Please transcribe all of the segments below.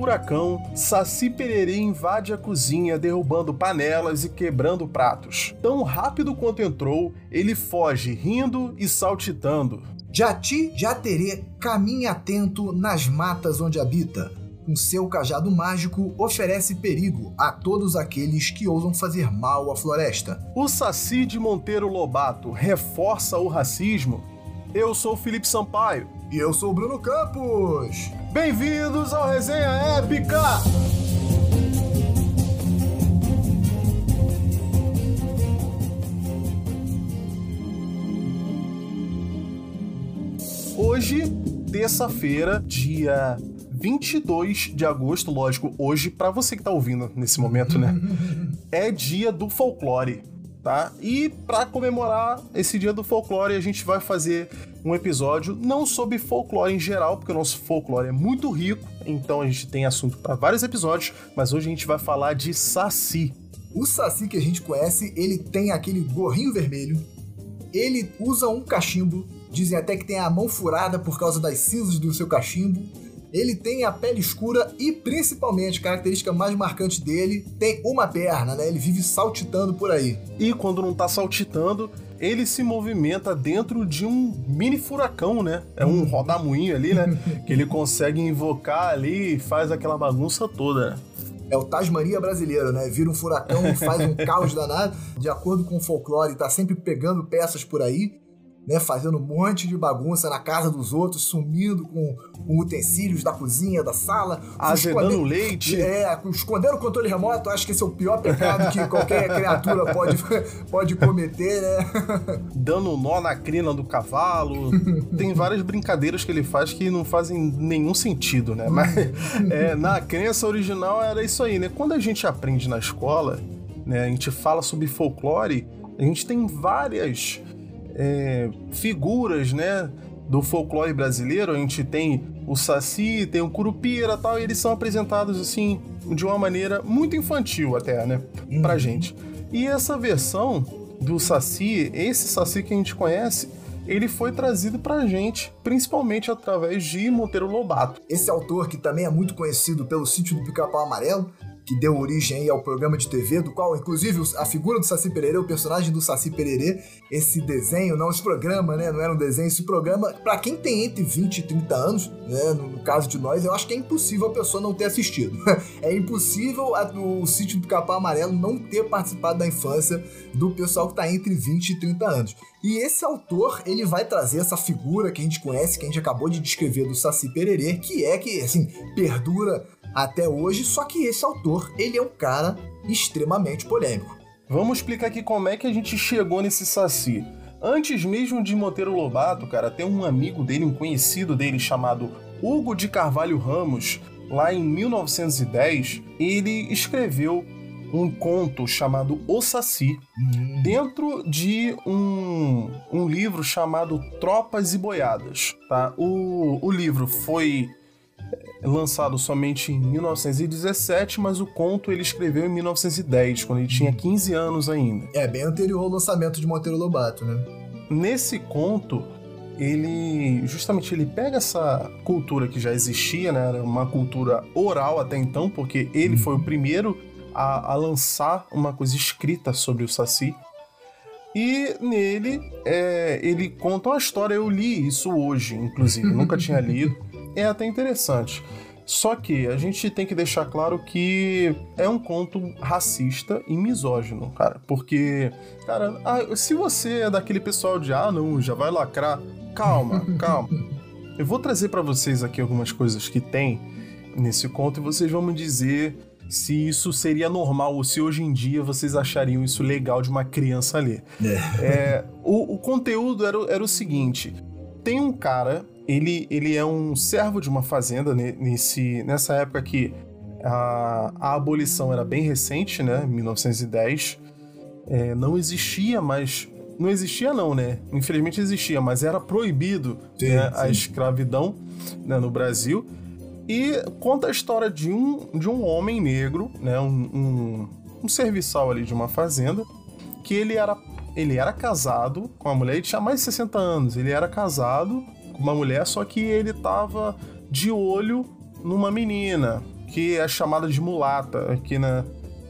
furacão, Saci Pererê invade a cozinha, derrubando panelas e quebrando pratos. Tão rápido quanto entrou, ele foge rindo e saltitando. Jati Jaterê caminha atento nas matas onde habita. Com seu cajado mágico, oferece perigo a todos aqueles que ousam fazer mal à floresta. O Saci de Monteiro Lobato reforça o racismo. Eu sou Felipe Sampaio. E eu sou Bruno Campos. Bem-vindos ao Resenha Épica! Hoje, terça-feira, dia 22 de agosto, lógico, hoje, para você que tá ouvindo nesse momento, né? é dia do folclore, tá? E para comemorar esse dia do folclore, a gente vai fazer um episódio não sobre folclore em geral, porque o nosso folclore é muito rico, então a gente tem assunto para vários episódios, mas hoje a gente vai falar de Saci. O Saci que a gente conhece, ele tem aquele gorrinho vermelho, ele usa um cachimbo, dizem até que tem a mão furada por causa das cinzas do seu cachimbo. Ele tem a pele escura e, principalmente, a característica mais marcante dele, tem uma perna, né? Ele vive saltitando por aí. E quando não tá saltitando, ele se movimenta dentro de um mini furacão, né? É um rodamuinho ali, né? que ele consegue invocar ali e faz aquela bagunça toda. É o Tasmania brasileiro, né? Vira um furacão e faz um caos danado. De acordo com o folclore, tá sempre pegando peças por aí né, fazendo um monte de bagunça na casa dos outros, sumindo com, com utensílios da cozinha, da sala. Azedando leite. É, escondendo o controle remoto, acho que esse é o pior pecado que qualquer criatura pode, pode cometer, né? Dando nó na crina do cavalo. Tem várias brincadeiras que ele faz que não fazem nenhum sentido, né? Mas é, na crença original era isso aí, né? Quando a gente aprende na escola, né, a gente fala sobre folclore, a gente tem várias é, figuras, né? Do folclore brasileiro, a gente tem o Saci, tem o Curupira tal, e eles são apresentados assim, de uma maneira muito infantil até, né? Pra uhum. gente. E essa versão do Saci, esse Saci que a gente conhece, ele foi trazido pra gente, principalmente através de Monteiro Lobato. Esse autor, que também é muito conhecido pelo sítio do Pica-Pau Amarelo, que deu origem ao programa de TV, do qual, inclusive, a figura do Saci Pererê, o personagem do Saci Pererê, esse desenho, não esse programa, né? Não era um desenho, esse programa, para quem tem entre 20 e 30 anos, né? No, caso de nós, eu acho que é impossível a pessoa não ter assistido. é impossível a, o sítio do Capão Amarelo não ter participado da infância do pessoal que tá entre 20 e 30 anos. E esse autor, ele vai trazer essa figura que a gente conhece, que a gente acabou de descrever do Saci Pererê, que é que, assim, perdura até hoje, só que esse autor, ele é um cara extremamente polêmico. Vamos explicar aqui como é que a gente chegou nesse Saci. Antes mesmo de Monteiro Lobato, cara, tem um amigo dele, um conhecido dele chamado Hugo de Carvalho Ramos, lá em 1910, ele escreveu um conto chamado O Saci, uhum. dentro de um, um livro chamado Tropas e Boiadas. Tá? O, o livro foi lançado somente em 1917, mas o conto ele escreveu em 1910, quando ele tinha 15 anos ainda. É, bem anterior ao lançamento de Monteiro Lobato, né? Nesse conto, ele justamente ele pega essa cultura que já existia, né? Era uma cultura oral até então, porque ele foi o primeiro a, a lançar uma coisa escrita sobre o Saci. E nele, é, ele conta uma história. Eu li isso hoje, inclusive, nunca tinha lido é até interessante. Só que a gente tem que deixar claro que é um conto racista e misógino, cara. Porque, cara, se você é daquele pessoal de ah, não, já vai lacrar, calma, calma. Eu vou trazer para vocês aqui algumas coisas que tem nesse conto e vocês vão me dizer se isso seria normal ou se hoje em dia vocês achariam isso legal de uma criança ler. É. É, o, o, conteúdo era, era o seguinte: tem um cara ele, ele é um servo de uma fazenda nesse, nessa época que a, a abolição era bem recente, né? 1910. É, não existia mais. Não existia, não, né? Infelizmente existia, mas era proibido sim, né, sim. a escravidão né, no Brasil. E conta a história de um, de um homem negro, né? Um, um, um serviçal ali de uma fazenda, que ele era, ele era casado com uma mulher, ele tinha mais de 60 anos, ele era casado uma mulher, só que ele tava de olho numa menina, que é chamada de mulata aqui na,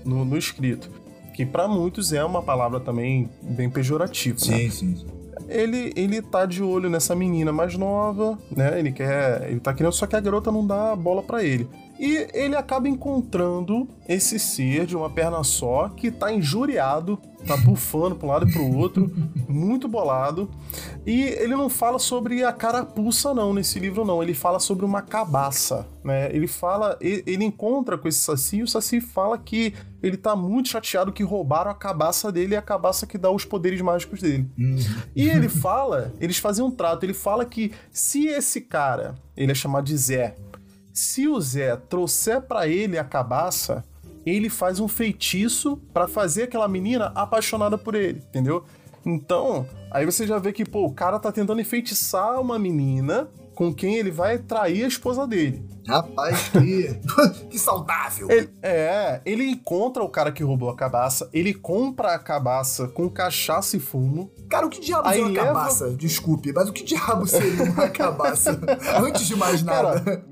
no, no escrito. Que para muitos é uma palavra também bem pejorativa. Sim, né? sim. Ele, ele tá de olho nessa menina mais nova, né? Ele quer. Ele tá querendo, só que a garota não dá bola para ele. E ele acaba encontrando esse ser de uma perna só que tá injuriado, tá bufando pra um lado e pro outro, muito bolado. E ele não fala sobre a carapuça, não, nesse livro, não. Ele fala sobre uma cabaça, né? Ele fala. Ele encontra com esse Saci e o Saci fala que ele tá muito chateado que roubaram a cabaça dele e a cabaça que dá os poderes mágicos dele. E ele fala, eles fazem um trato, ele fala que se esse cara, ele é chamado de Zé, se o Zé trouxer para ele a cabaça, ele faz um feitiço para fazer aquela menina apaixonada por ele, entendeu? Então, aí você já vê que, pô, o cara tá tentando enfeitiçar uma menina com quem ele vai trair a esposa dele. Rapaz, que, que saudável. Ele, é, ele encontra o cara que roubou a cabaça, ele compra a cabaça com cachaça e fumo. Cara, o que diabo é uma leva- cabaça? Desculpe, mas o que diabo seria uma cabaça? Antes de mais nada. Cara,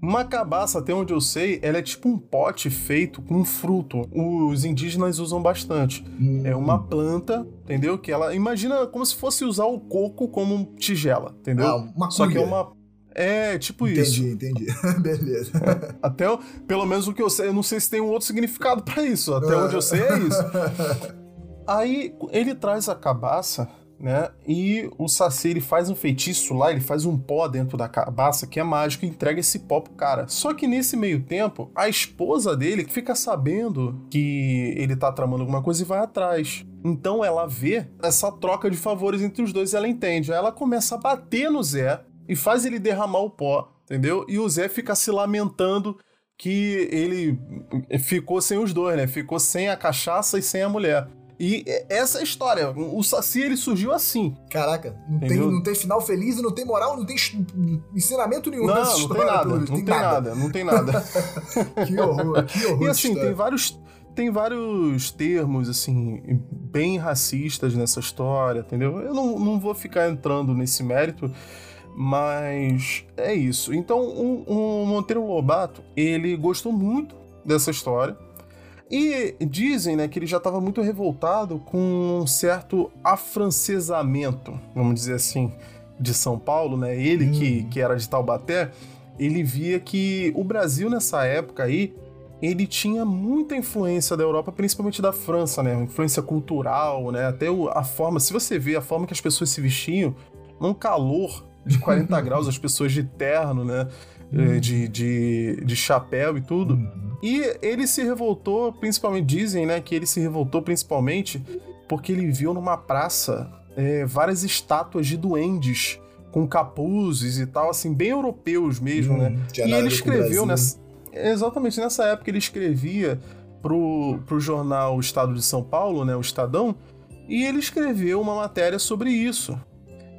Uma cabaça, até onde eu sei, ela é tipo um pote feito com fruto. Os indígenas usam bastante. É uma planta, entendeu? Que ela. Imagina como se fosse usar o coco como tigela, entendeu? Ah, uma Só que é uma. É, tipo isso. Entendi, entendi. Beleza. Até pelo menos o que eu sei, eu não sei se tem um outro significado pra isso. Até onde eu sei é isso. Aí ele traz a cabaça, né? E o Saci ele faz um feitiço lá, ele faz um pó dentro da cabaça que é mágico e entrega esse pó pro cara. Só que nesse meio tempo, a esposa dele fica sabendo que ele tá tramando alguma coisa e vai atrás. Então ela vê essa troca de favores entre os dois e ela entende. Aí ela começa a bater no Zé e faz ele derramar o pó, entendeu? E o Zé fica se lamentando que ele ficou sem os dois, né? Ficou sem a cachaça e sem a mulher. E essa é a história. O Saci ele surgiu assim. Caraca, não tem, não tem final feliz não tem moral, não tem ensinamento nenhum Não, não história. tem nada, não visto. tem nada, não tem nada. Que horror, que horror. E assim, tem vários, tem vários termos, assim, bem racistas nessa história, entendeu? Eu não, não vou ficar entrando nesse mérito, mas é isso. Então, o, o Monteiro Lobato, ele gostou muito dessa história. E dizem, né, que ele já estava muito revoltado com um certo afrancesamento, vamos dizer assim, de São Paulo, né? Ele que, que era de Taubaté, ele via que o Brasil nessa época aí ele tinha muita influência da Europa, principalmente da França, né? Influência cultural, né? Até o- a forma, se você vê a forma que as pessoas se vestiam, num calor de 40 graus, as pessoas de terno, né? Eh, De, de, de chapéu e tudo. E ele se revoltou, principalmente, dizem, né? Que ele se revoltou principalmente porque ele viu numa praça eh, várias estátuas de duendes com capuzes e tal, assim, bem europeus mesmo, né? Hum, tinha E ele escreveu nessa. Exatamente, nessa época ele escrevia pro, pro jornal O Estado de São Paulo, né? O Estadão, e ele escreveu uma matéria sobre isso.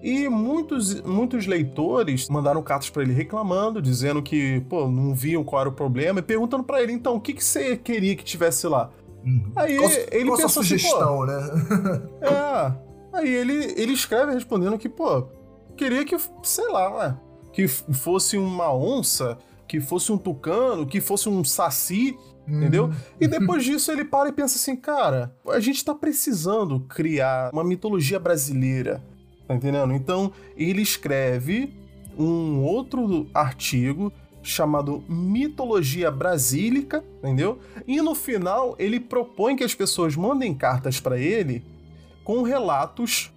E muitos, muitos leitores mandaram cartas pra ele reclamando, dizendo que, pô, não viam qual era o problema, e perguntando pra ele, então, o que, que você queria que tivesse lá? Uhum. Aí Qual, ele qual pensou sua assim, pô, sugestão, né? é. Aí ele, ele escreve respondendo que, pô, queria que, sei lá, ué, que fosse uma onça, que fosse um tucano, que fosse um saci, entendeu? Uhum. E depois disso ele para e pensa assim, cara, a gente tá precisando criar uma mitologia brasileira, tá entendendo? Então ele escreve um outro artigo chamado Mitologia Brasílica, entendeu? E no final ele propõe que as pessoas mandem cartas pra ele com relatos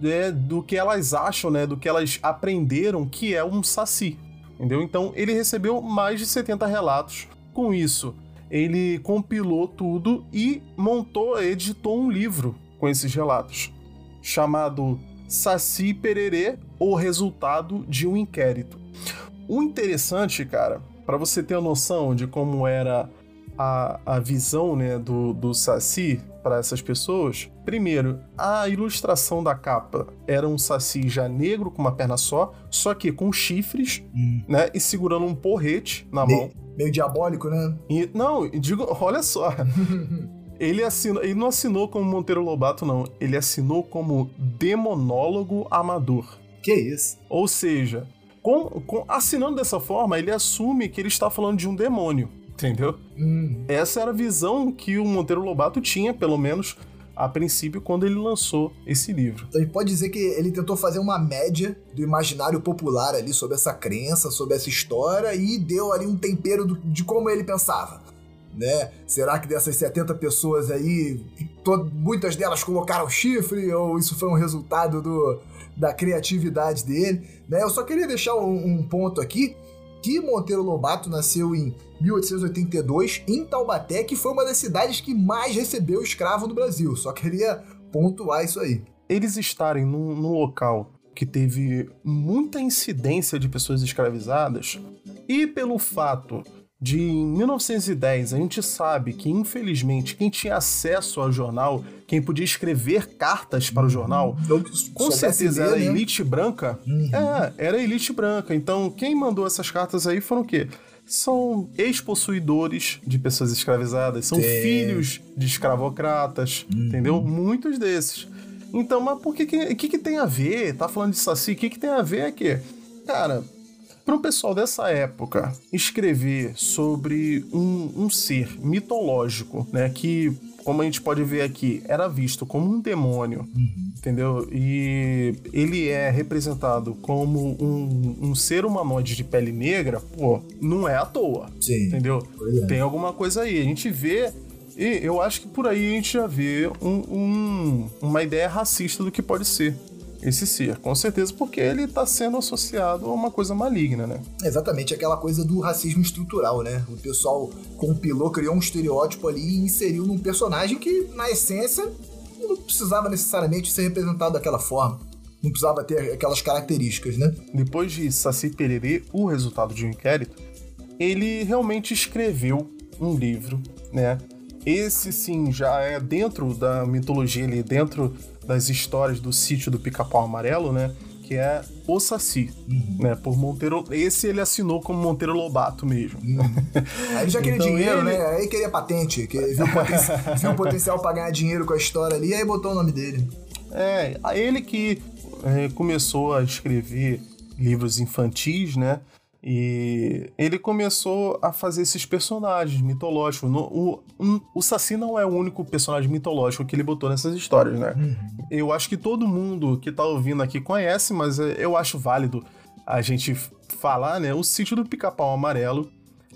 né, do que elas acham, né, do que elas aprenderam que é um saci, entendeu? Então ele recebeu mais de 70 relatos. Com isso, ele compilou tudo e montou, editou um livro com esses relatos, chamado Saci Pererê, o resultado de um inquérito. O interessante, cara, para você ter a noção de como era a, a visão né, do, do Saci para essas pessoas, primeiro, a ilustração da capa era um Saci já negro com uma perna só, só que com chifres, Hum. né, e segurando um porrete na mão. Meio, meio diabólico, né? E, não, digo, olha só. Ele, assinou, ele não assinou como Monteiro Lobato, não. Ele assinou como demonólogo amador. Que isso? Ou seja, com, com, assinando dessa forma, ele assume que ele está falando de um demônio, entendeu? Hum. Essa era a visão que o Monteiro Lobato tinha, pelo menos a princípio, quando ele lançou esse livro. Então a gente pode dizer que ele tentou fazer uma média do imaginário popular ali sobre essa crença, sobre essa história e deu ali um tempero do, de como ele pensava. Né? Será que dessas 70 pessoas aí, muitas delas colocaram chifre ou isso foi um resultado do, da criatividade dele? Né? Eu só queria deixar um, um ponto aqui que Monteiro Lobato nasceu em 1882 em Taubaté, que foi uma das cidades que mais recebeu escravo no Brasil. Só queria pontuar isso aí. Eles estarem num, num local que teve muita incidência de pessoas escravizadas e pelo fato de em 1910 a gente sabe que infelizmente quem tinha acesso ao jornal, quem podia escrever cartas para o jornal, Eu com certeza era né? elite branca. Uhum. É, era elite branca. Então quem mandou essas cartas aí foram o quê? São ex-possuidores de pessoas escravizadas, são Tem. filhos de escravocratas, Uhum. entendeu? Muitos desses. Então, mas por que que, que que tem a ver? Tá falando de Saci, o que que tem a ver aqui? Cara, para o pessoal dessa época escrever sobre um, um ser mitológico, né, que, como a gente pode ver aqui, era visto como um demônio, entendeu? E ele é representado como um, um ser humanoide de pele negra, pô, não é à toa, Sim. entendeu? É. Tem alguma coisa aí. A gente vê. E eu acho que por aí a gente já vê um- um- uma ideia racista do que pode ser esse ser. Com certeza, porque ele tá sendo associado a uma coisa maligna, né? Exatamente, aquela coisa do racismo estrutural, né? O pessoal compilou, criou um estereótipo ali e inseriu num personagem que, na essência, não precisava necessariamente ser representado daquela forma. Não precisava ter aquelas características, né? Depois de Saci Pererê, o resultado de um inquérito, ele realmente escreveu um livro, né? Esse sim já é dentro da mitologia ali, dentro das histórias do sítio do Pica-Pau Amarelo, né? Que é O Saci, né? Por Monteiro. Esse ele assinou como Monteiro Lobato mesmo. Aí ele já queria Então dinheiro, ele- né? Aí queria patente, que viu, o poten- viu o potencial pra ganhar dinheiro com a história ali, aí botou o nome dele. É, ele que é, começou a escrever livros infantis, né? E ele começou a fazer esses personagens mitológicos. No- o, um- o Saci não é o único personagem mitológico que ele botou nessas histórias, né? Eu acho que todo mundo que tá ouvindo aqui conhece, mas é, eu acho válido a gente falar, né? O Sítio do Pica-Pau Amarelo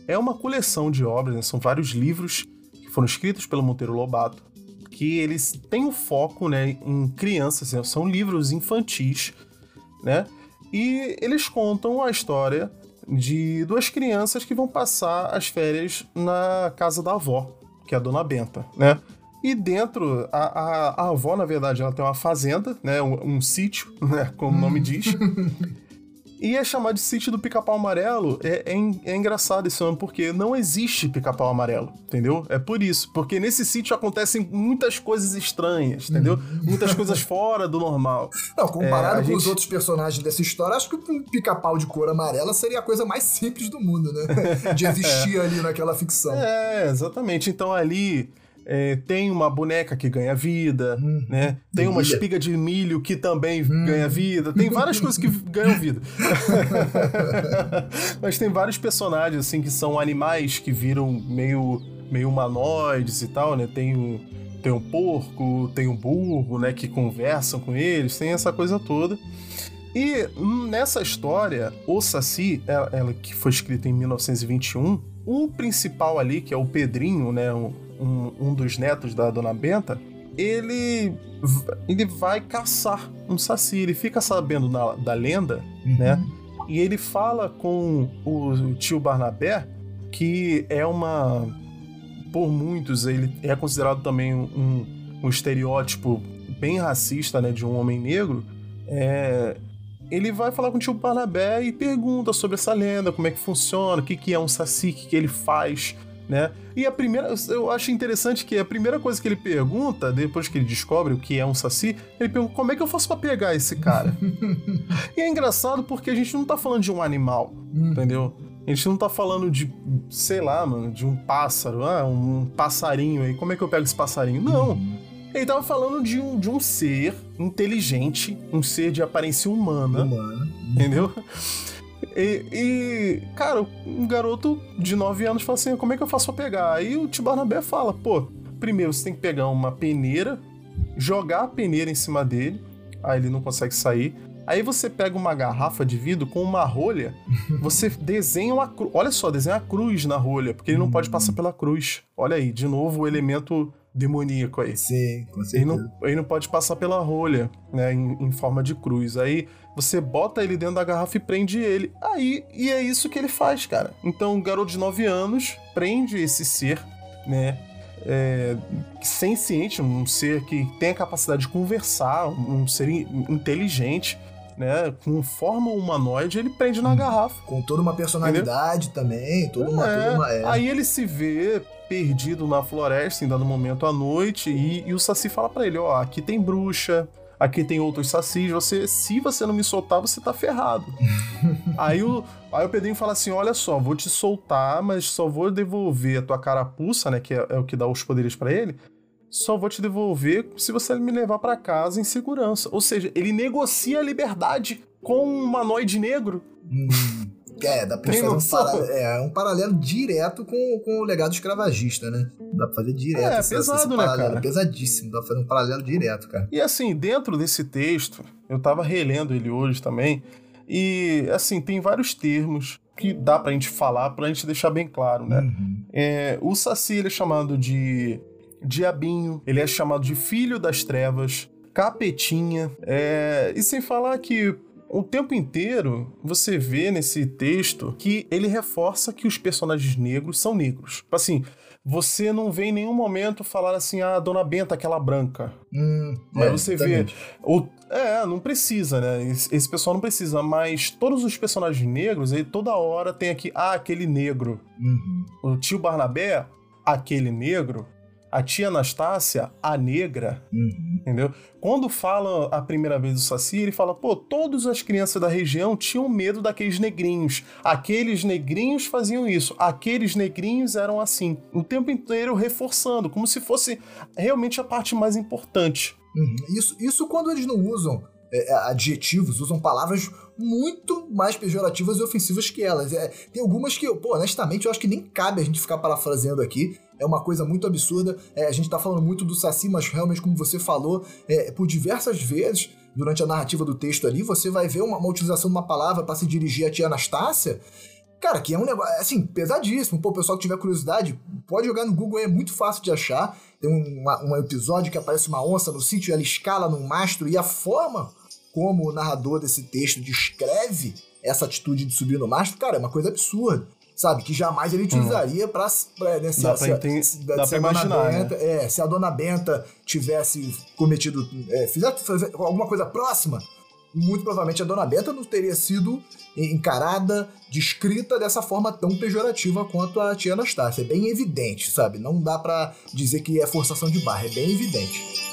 é uma coleção de obras, né? São vários livros que foram escritos pelo Monteiro Lobato, que eles têm um foco, né, em crianças, né? são livros infantis, né? E eles contam a história de duas crianças que vão passar as férias na casa da avó, que é a Dona Benta, né? E dentro, a, a, a avó, na verdade, ela tem uma fazenda, né? Um, um sítio, né? Como o nome diz. E é chamado de sítio do pica-pau amarelo. É, é, é engraçado esse nome, porque não existe pica-pau amarelo, entendeu? É por isso. Porque nesse sítio acontecem muitas coisas estranhas, entendeu? Muitas coisas fora do normal. Não, comparado É, com os gente- outros personagens dessa história, acho que um pica-pau de cor amarela seria a coisa mais simples do mundo, né? De existir ali naquela ficção. É, exatamente. Então ali é, tem uma boneca que ganha vida, né? Tem uma espiga de milho que também ganha vida. Tem várias coisas que ganham vida. Mas tem vários personagens, assim, que são animais que viram meio, meio humanoides e tal, né? Tem o, tem um porco, tem um burro, né? Que conversam com eles, tem essa coisa toda. E hum, nessa história, o Saci, ela, ela que foi escrita em 1921, o principal ali, que é o Pedrinho, né, um, um- um dos netos da Dona Benta, ele, ele vai caçar um Saci. Ele fica sabendo da, da lenda, né? E ele fala com o tio Barnabé, que é uma. Por muitos, ele é considerado também um, um estereótipo bem racista, né, de um homem negro. É, ele vai falar com o tio Barnabé e pergunta sobre essa lenda, como é que funciona, o que, que é um saci, o que, que ele faz, né? E a primeira, eu acho interessante que a primeira coisa que ele pergunta, depois que ele descobre o que é um saci, ele pergunta como é que eu faço pra pegar esse cara? e é engraçado porque a gente não tá falando de um animal, entendeu? A gente não tá falando de, sei lá, mano, de um pássaro, ah, um passarinho aí, como é que eu pego esse passarinho? Não. Ele tava falando de um, de um ser inteligente, um ser de aparência humana, Humano. entendeu? E, e, cara, um garoto de 9 anos fala assim: como é que eu faço pra pegar? Aí o tio Barnabé fala: pô, primeiro você tem que pegar uma peneira, jogar a peneira em cima dele, aí ele não consegue sair. Aí você pega uma garrafa de vidro com uma rolha, você desenha uma cruz. Olha só, desenha a cruz na rolha, porque ele não pode passar pela cruz. Olha aí, de novo o elemento demoníaco aí. Sim, com certeza. Ele não, ele não pode passar pela rolha, né, em, em, forma de cruz. Aí você bota ele dentro da garrafa e prende ele. Aí, e é isso que ele faz, cara. Então, um garoto de 9 anos prende esse ser, né, é, senciente, um ser que tem a capacidade de conversar, um ser inteligente, né? Com forma humanoide, ele prende na garrafa. Com toda uma personalidade Entendeu? também, toda uma, é, toda uma é. Aí ele se vê perdido na floresta, em dado momento à noite, e, e o Saci fala para ele: ó, aqui tem bruxa, aqui tem outros sacis, você, se você não me soltar, você tá ferrado. aí, o, aí o Pedrinho fala assim: olha só, vou te soltar, mas só vou devolver a tua carapuça, né? Que é, é o que dá os poderes para ele. Só vou te devolver se você me levar para casa em segurança. Ou seja, ele negocia a liberdade com um humanoide negro. É, dá pra fazer um, para... é, um paralelo direto com, com o legado escravagista, né? Dá pra fazer direto. É, essa, pesado, né, cara? Pesadíssimo, dá pra fazer um paralelo direto, cara. E assim, dentro desse texto, eu tava relendo ele hoje também, e assim, tem vários termos que dá pra gente falar, pra gente deixar bem claro, né? Uhum. É, o Saci, ele é chamado de diabinho, ele é chamado de filho das trevas, capetinha, é... e sem falar que o tempo inteiro você vê nesse texto que ele reforça que os personagens negros são negros. Tipo assim, você não vê em nenhum momento falar assim, ah, Dona Benta, aquela branca. Hum, mas é, você vê. O, é, não precisa, né? Esse, esse, pessoal não precisa, mas todos os personagens negros, ele toda hora tem aqui, ah, aquele negro. Uhum. O tio Barnabé, aquele negro a tia Anastácia, a negra, uhum. entendeu? Quando fala a primeira vez do Saci, ele fala, pô, todas as crianças da região tinham medo daqueles negrinhos. Aqueles negrinhos faziam isso, aqueles negrinhos eram assim. O tempo inteiro reforçando, como se fosse realmente a parte mais importante. Uhum. Isso, isso quando eles não usam é, é adjetivos, usam palavras muito mais pejorativas e ofensivas que elas. É, tem algumas que, pô, honestamente, eu acho que nem cabe a gente ficar parafraseando aqui é uma coisa muito absurda. É, a gente tá falando muito do Saci, mas realmente, como você falou, é, por diversas vezes durante a narrativa do texto ali, você vai ver uma, uma utilização de uma palavra para se dirigir a tia Anastácia. Cara, que é um negócio, assim, pesadíssimo. Pô, o pessoal que tiver curiosidade, pode jogar no Google, é muito fácil de achar. Tem um, um episódio que aparece uma onça no sítio, ela escala num mastro, e a forma como o narrador desse texto descreve essa atitude de subir no mastro, cara, é uma coisa absurda sabe? Que jamais ele utilizaria hum. pra, pra, né, se, dá se, pra, se, se, dá pra imaginar, Benta, né? é, se a dona Benta tivesse cometido, é, fizesse alguma coisa próxima, muito provavelmente a dona Benta não teria sido encarada, descrita dessa forma tão pejorativa quanto a tia Anastácia. É bem evidente, sabe? Não dá para dizer que é forçação de barra, é bem evidente.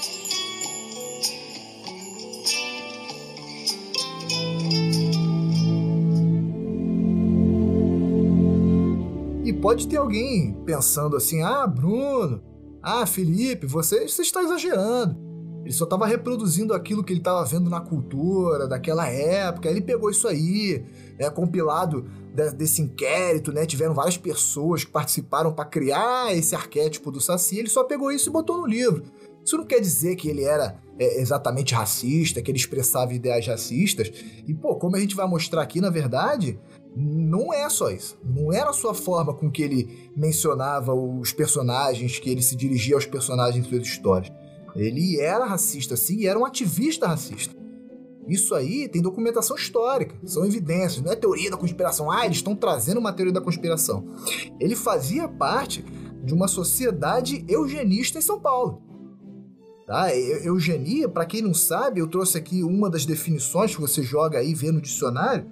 Pode ter alguém pensando assim: ah, Bruno, ah, Felipe, você, você está exagerando. Ele só estava reproduzindo aquilo que ele estava vendo na cultura daquela época. Ele pegou isso aí, é compilado desse inquérito, né? Tiveram várias pessoas que participaram para criar esse arquétipo do Saci. Ele só pegou isso e botou no livro. Isso não quer dizer que ele era é, exatamente racista, que ele expressava ideais racistas. E, pô, como a gente vai mostrar aqui, na verdade, não é só isso. Não era só a forma com que ele mencionava os personagens, que ele se dirigia aos personagens em suas histórias. Ele era racista, sim, e era um ativista racista. Isso aí tem documentação histórica, são evidências, não é teoria da conspiração. Ah, eles estão trazendo uma teoria da conspiração. Ele fazia parte de uma sociedade eugenista em São Paulo. Tá? Eugenia, para quem não sabe, eu trouxe aqui uma das definições que você joga aí, vê no dicionário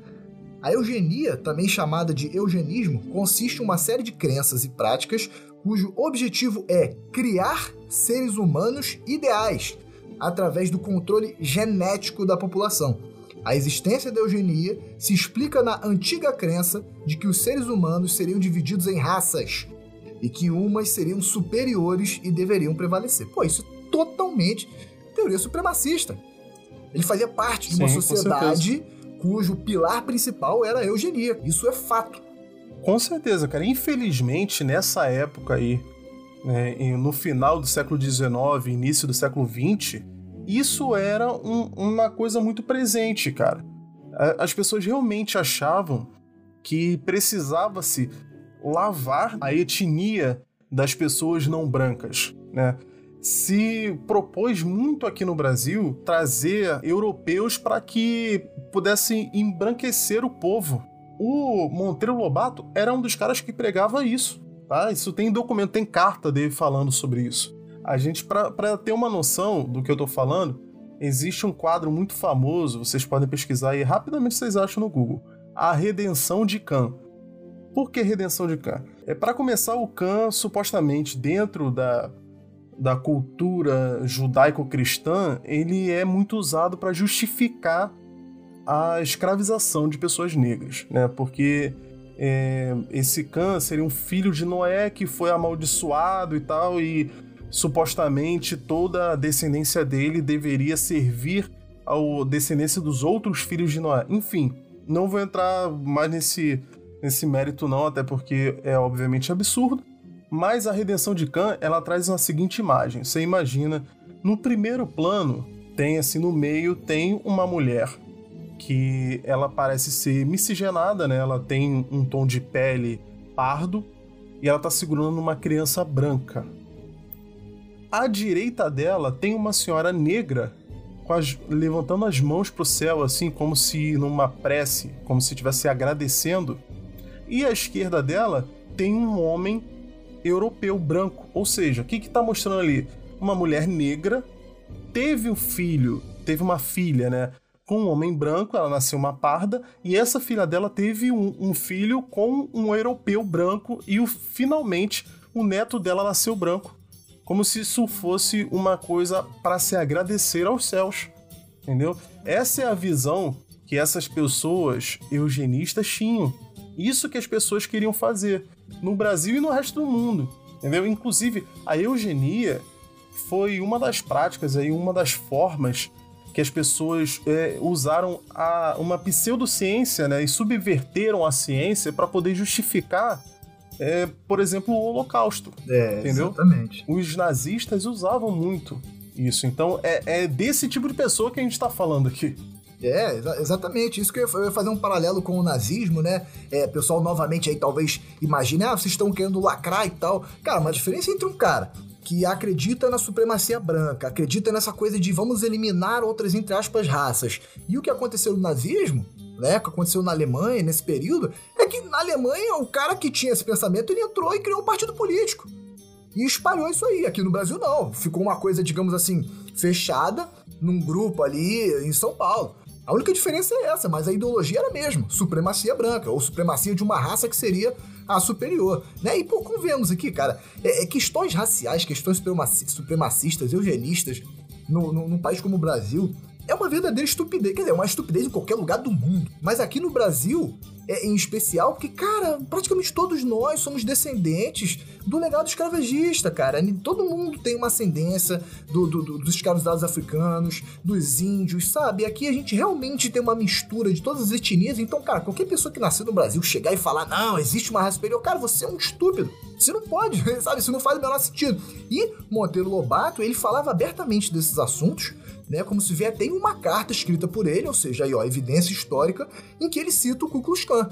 a eugenia, também chamada de eugenismo, consiste em uma série de crenças e práticas cujo objetivo é criar seres humanos ideais através do controle genético da população. A existência da eugenia se explica na antiga crença de que os seres humanos seriam divididos em raças e que umas seriam superiores e deveriam prevalecer. Pô, isso é totalmente teoria supremacista. Ele fazia parte de uma Sim, sociedade cujo pilar principal era a eugenia. Isso é fato. Com certeza, cara. Infelizmente, nessa época aí, né, no final do século XIX, início do século XX, isso era um, uma coisa muito presente, cara. As pessoas realmente achavam que precisava-se lavar a etnia das pessoas não brancas, né? Se propôs muito aqui no Brasil trazer europeus para que pudessem embranquecer o povo. O Monteiro Lobato era um dos caras que pregava isso, tá? Isso tem documento, tem carta dele falando sobre isso. A gente, para ter uma noção do que eu tô falando, existe um quadro muito famoso, vocês podem pesquisar aí rapidamente vocês acham no Google. A Redenção de Khan. Por que Redenção de Khan? É para começar o Khan supostamente dentro da, da cultura judaico-cristã, ele é muito usado para justificar a escravização de pessoas negras, né? Porque é, esse Cã seria um filho de Noé que foi amaldiçoado e tal, e supostamente toda a descendência dele deveria servir à descendência dos outros filhos de Noé. Enfim, não vou entrar mais nesse, nesse mérito não, até porque é obviamente absurdo. Mas a redenção de Khan, ela traz uma seguinte imagem. Você imagina, no primeiro plano, tem assim no meio tem uma mulher que ela parece ser miscigenada, né? Ela tem um tom de pele pardo e ela tá segurando uma criança branca. À direita dela tem uma senhora negra as, levantando as mãos para o céu, assim, como se numa prece, como se estivesse agradecendo. E à esquerda dela tem um homem europeu branco. Ou seja, o que está mostrando ali? Uma mulher negra teve um filho, teve uma filha, né? Com um homem branco, ela nasceu uma parda, e essa filha dela teve um, um filho com um europeu branco, e o, finalmente o neto dela nasceu branco. Como se isso fosse uma coisa para se agradecer aos céus. Entendeu? Essa é a visão que essas pessoas eugenistas tinham. Isso que as pessoas queriam fazer no Brasil e no resto do mundo. Entendeu? Inclusive, a eugenia foi uma das práticas aí, uma das formas que as pessoas é, usaram a, uma pseudociência né, e subverteram a ciência para poder justificar, é, por exemplo, o Holocausto. É, entendeu? Exatamente. Os nazistas usavam muito isso. Então é, é desse tipo de pessoa que a gente está falando aqui. É, exatamente. Isso que eu ia fazer um paralelo com o nazismo, né? É, pessoal novamente aí talvez imagine, ah, vocês estão querendo lacrar e tal. Cara, uma diferença entre um cara que acredita na supremacia branca, acredita nessa coisa de vamos eliminar outras, entre aspas, raças. E o que aconteceu no nazismo, né, o que aconteceu na Alemanha nesse período, é que na Alemanha o cara que tinha esse pensamento, ele entrou e criou um partido político. E espalhou isso aí. Aqui no Brasil não. Ficou uma coisa, digamos assim, fechada num grupo ali em São Paulo. A única diferença é essa, mas a ideologia era a mesma, supremacia branca, ou supremacia de uma raça que seria a superior, né? E, pô, convenhamos aqui, cara, é, é questões raciais, questões supremacistas, eugenistas, num país como o Brasil, é uma verdadeira estupidez. Quer dizer, é uma estupidez em qualquer lugar do mundo. Mas aqui no Brasil, é, em especial, porque, cara, praticamente todos nós somos descendentes do legado escravagista, cara. Todo mundo tem uma ascendência do, do, do, dos escravizados africanos, dos índios, sabe? Aqui a gente realmente tem uma mistura de todas as etnias. Então, cara, qualquer pessoa que nasceu no Brasil chegar e falar, não, existe uma raça superior, cara, você é um estúpido. Você não pode, sabe? Isso não faz o menor sentido. E Monteiro Lobato, ele falava abertamente desses assuntos, né, como se vier tem uma carta escrita por ele, ou seja, aí, ó, evidência histórica, em que ele cita o Ku Klux Klan.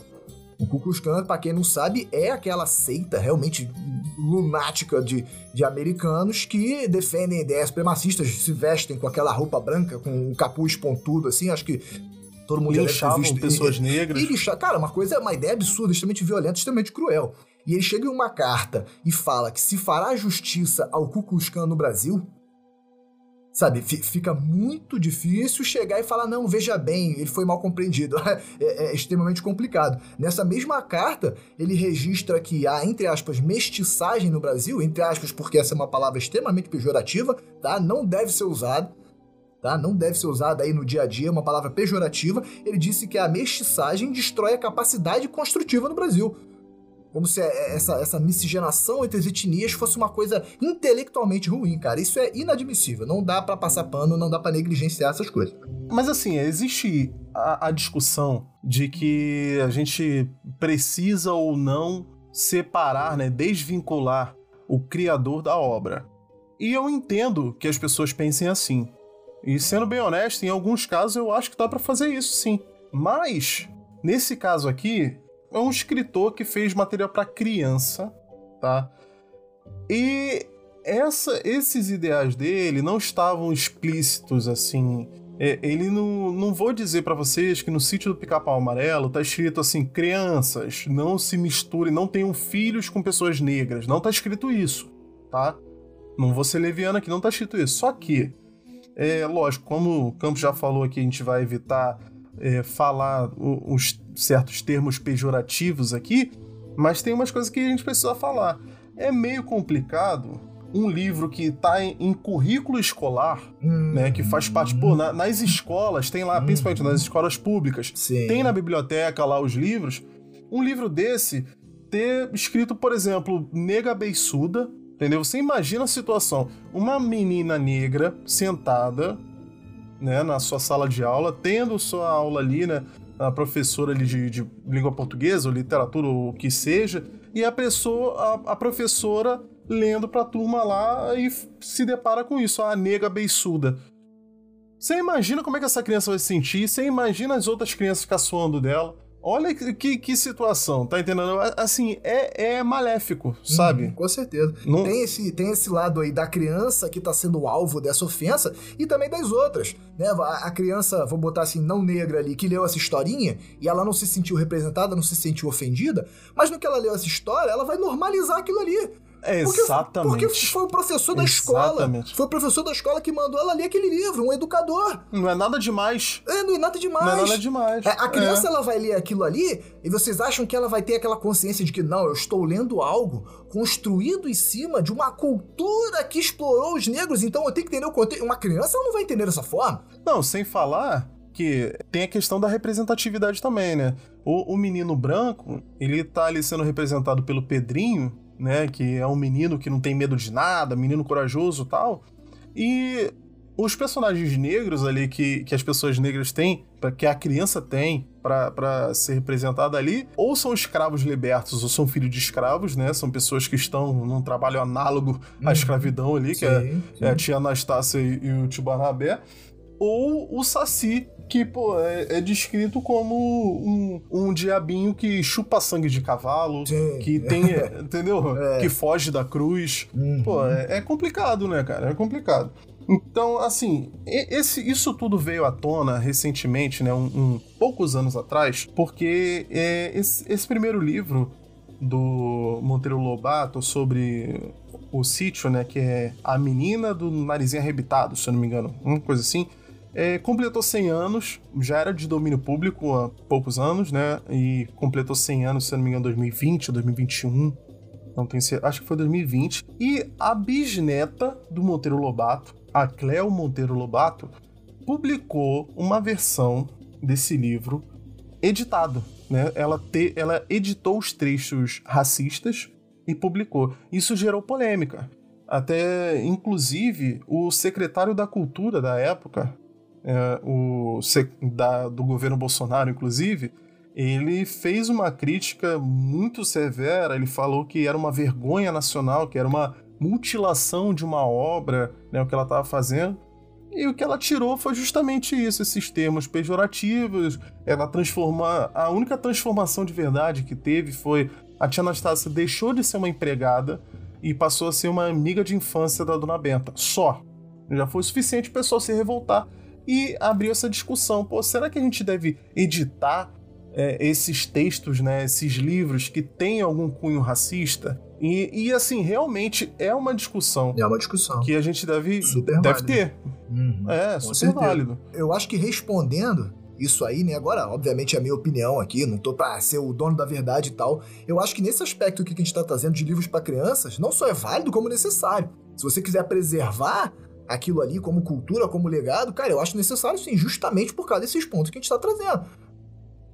O Ku Klux Klan, para quem não sabe, é aquela seita realmente lunática de, de americanos que defendem ideias supremacistas, se vestem com aquela roupa branca, com o capuz pontudo, assim, acho que todo mundo já deve visto. pessoas e, negras. E, cara, uma coisa, uma ideia absurda, extremamente violenta, extremamente cruel. E ele chega em uma carta e fala que se fará justiça ao Ku Klux Klan no Brasil, Sabe, fica muito difícil chegar e falar, não, veja bem, ele foi mal compreendido. é, é, extremamente complicado. Nessa mesma carta, ele registra que há, entre aspas, mestiçagem no Brasil, entre aspas, porque essa é uma palavra extremamente pejorativa, tá? Não deve ser usada. Tá? Não deve ser usada aí no dia a dia, é uma palavra pejorativa. Ele disse que a mestiçagem destrói a capacidade construtiva no Brasil. Como se é, essa, essa miscigenação entre as etnias fosse uma coisa intelectualmente ruim, cara. Isso é inadmissível. Não dá para passar pano, não dá para negligenciar essas coisas. Mas assim, existe a, a discussão de que a gente precisa ou não separar, né, desvincular o criador da obra. E eu entendo que as pessoas pensem assim. E sendo bem honesto, em alguns casos eu acho que dá para fazer isso sim. Mas nesse caso aqui, é um escritor que fez material para criança, tá? E essa, esses ideais dele não estavam explícitos assim. É, ele não, não vou dizer para vocês que no sítio do Pica-Pau Amarelo tá escrito assim: crianças, não se misturem, não tenham filhos com pessoas negras. Não tá escrito isso, tá? Não vou ser leviano aqui, não tá escrito isso. Só que, é lógico, como o Campos já falou aqui, a gente vai evitar é, falar os certos termos pejorativos aqui, mas tem umas coisas que a gente precisa falar. É meio complicado um livro que está em, em, currículo escolar, hum, né, que faz parte, pô, na, nas escolas, tem lá, hum, principalmente nas escolas públicas, sim. tem na biblioteca lá os livros, um livro desse ter escrito, por exemplo, nega beiçuda, entendeu? Você imagina a situação, uma menina negra sentada né, na sua sala de aula, tendo sua aula ali, né, a professora ali de, de língua portuguesa ou literatura ou o que seja, e a, pessoa, a, a professora lendo para a turma lá e se depara com isso, a nega beiçuda. Você imagina como é que essa criança vai se sentir, você imagina as outras crianças caçoando dela. Olha que, que situação, tá entendendo? Assim, é, é maléfico, sabe? Hum, com certeza. Não... Tem, esse, tem esse lado aí da criança que tá sendo alvo dessa ofensa e também das outras, né? A, a criança, vou botar assim, não negra ali, que leu essa historinha e ela não se sentiu representada, não se sentiu ofendida, mas no que ela leu essa história, ela vai normalizar aquilo ali. É, exatamente. Porque, porque foi o professor da exatamente. escola. Foi o professor da escola que mandou ela ler aquele livro, um educador. Não é nada demais. É, não é nada demais. Não é nada demais. É, a criança é. ela vai ler aquilo ali e vocês acham que ela vai ter aquela consciência de que não, eu estou lendo algo construído em cima de uma cultura que explorou os negros, então eu tenho que entender o contexto. Uma criança não vai entender dessa forma. Não, sem falar que tem a questão da representatividade também, né? O, o menino branco, ele tá ali sendo representado pelo Pedrinho, né? Que é um menino que não tem medo de nada, menino corajoso tal. E os personagens negros ali que, que as pessoas negras têm, que a criança tem para ser representada ali, ou são escravos libertos ou são filhos de escravos, né? São pessoas que estão num trabalho análogo à uhum. escravidão ali, que é, sim, é, a tia Anastácia e, e o tio Barnabé, ou o Saci, que, pô, é, é descrito como um, um, diabinho que chupa sangue de cavalo, Sim. que tem, entendeu? É. Que foge da cruz. Uhum. Pô, é, é, complicado, né, cara? É complicado. Então, assim, esse, isso tudo veio à tona recentemente, né, um, um poucos anos atrás, porque é, esse, esse primeiro livro do Monteiro Lobato sobre o sítio, né, que é A Menina do Narizinho Arrebitado, se eu não me engano, uma coisa assim, é, completou 100 anos, já era de domínio público há poucos anos, né? E completou 100 anos, se não me engano, 2020 ou 2021. Não tenho certeza, acho que foi 2020. E a bisneta do Monteiro Lobato, a Cleo Monteiro Lobato, publicou uma versão desse livro editado. Né? Ela, te, ela editou os trechos racistas e publicou. Isso gerou polêmica. Até, inclusive, o secretário da Cultura da época, o, da, do governo Bolsonaro, inclusive, ele fez uma crítica muito severa. Ele falou que era uma vergonha nacional, que era uma mutilação de uma obra, né, o que ela estava fazendo. E o que ela tirou foi justamente isso, esses termos pejorativos. Ela transformar. A única transformação de verdade que teve foi a tia Anastácia deixou de ser uma empregada e passou a ser uma amiga de infância da dona Benta. Só. Já foi o suficiente o pessoal se revoltar e abriu essa discussão. Pô, será que a gente deve editar é, esses textos, né, esses livros que têm algum cunho racista? E, e, assim, realmente é uma discussão. É uma discussão. Que a gente deve, super deve ter. Uhum, é, super certeza. válido. Eu acho que respondendo isso aí, né? Agora, obviamente, é a minha opinião aqui, não tô pra ser o dono da verdade e tal. Eu acho que nesse aspecto que a gente tá trazendo de livros para crianças, não só é válido, como necessário. Se você quiser preservar aquilo ali como cultura, como legado, cara, eu acho necessário sim, justamente por causa desses pontos que a gente está trazendo.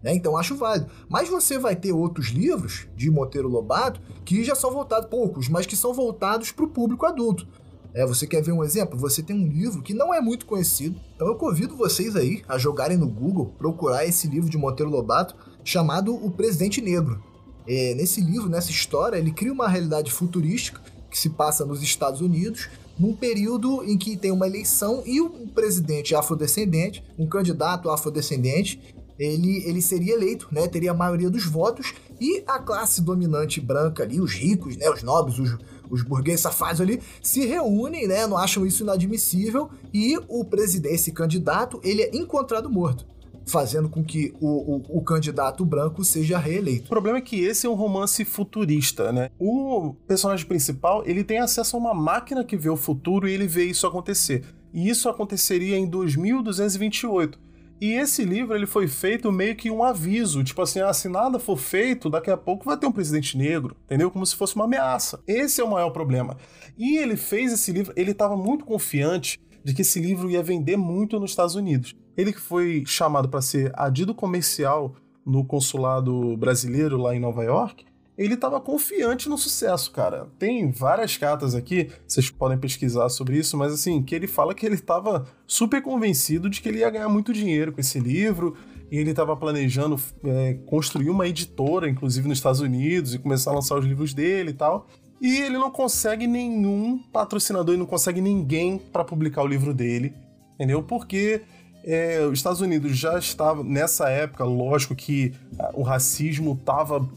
Né? Então acho válido. Mas você vai ter outros livros de Monteiro Lobato que já são voltados, poucos, mas que são voltados para o público adulto. É, você quer ver um exemplo? Você tem um livro que não é muito conhecido, então eu convido vocês aí a jogarem no Google, procurar esse livro de Monteiro Lobato chamado O Presidente Negro. É, nesse livro, nessa história, ele cria uma realidade futurística que se passa nos Estados Unidos, num período em que tem uma eleição e um presidente afrodescendente, um candidato afrodescendente, ele, ele seria eleito, né? Teria a maioria dos votos e a classe dominante branca ali, os ricos, né? Os nobres, os, os burgueses safados ali, se reúnem, né? Não acham isso inadmissível e o presidente, esse candidato, ele é encontrado morto fazendo com que o, o, o, candidato branco seja reeleito. O problema é que esse é um romance futurista, né? O personagem principal, ele tem acesso a uma máquina que vê o futuro e ele vê isso acontecer. E isso aconteceria em 2228. E esse livro ele foi feito meio que um aviso, tipo assim, ah, se nada for feito, daqui a pouco vai ter um presidente negro, entendeu? Como se fosse uma ameaça. Esse é o maior problema. E ele fez esse livro, ele estava muito confiante de que esse livro ia vender muito nos Estados Unidos. Ele que foi chamado para ser adido comercial no consulado brasileiro lá em Nova York, ele estava confiante no sucesso, cara. Tem várias cartas aqui, vocês podem pesquisar sobre isso, mas assim, que ele fala que ele estava super convencido de que ele ia ganhar muito dinheiro com esse livro, e ele estava planejando é, construir uma editora, inclusive nos Estados Unidos, e começar a lançar os livros dele e tal. E ele não consegue nenhum patrocinador, ele não consegue ninguém para publicar o livro dele, entendeu? Porque é, os Estados Unidos já estava, nessa época, lógico que ah, o racismo estava,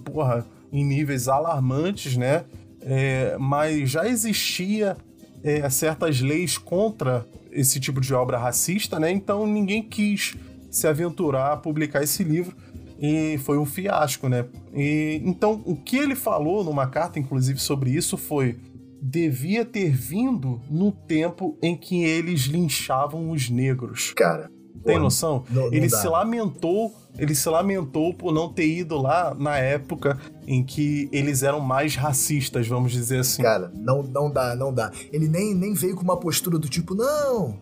em níveis alarmantes, né? É, mas já existia é, certas leis contra esse tipo de obra racista, né? Então ninguém quis se aventurar a publicar esse livro e foi um fiasco, né? E, então o que ele falou numa carta, inclusive, sobre isso foi devia ter vindo no tempo em que eles linchavam os negros. Cara, tem noção? Não, ele se lamentou, ele se lamentou por não ter ido lá na época em que eles eram mais racistas, vamos dizer assim. Cara, não, não dá, não dá. Ele nem, nem veio com uma postura do tipo, não,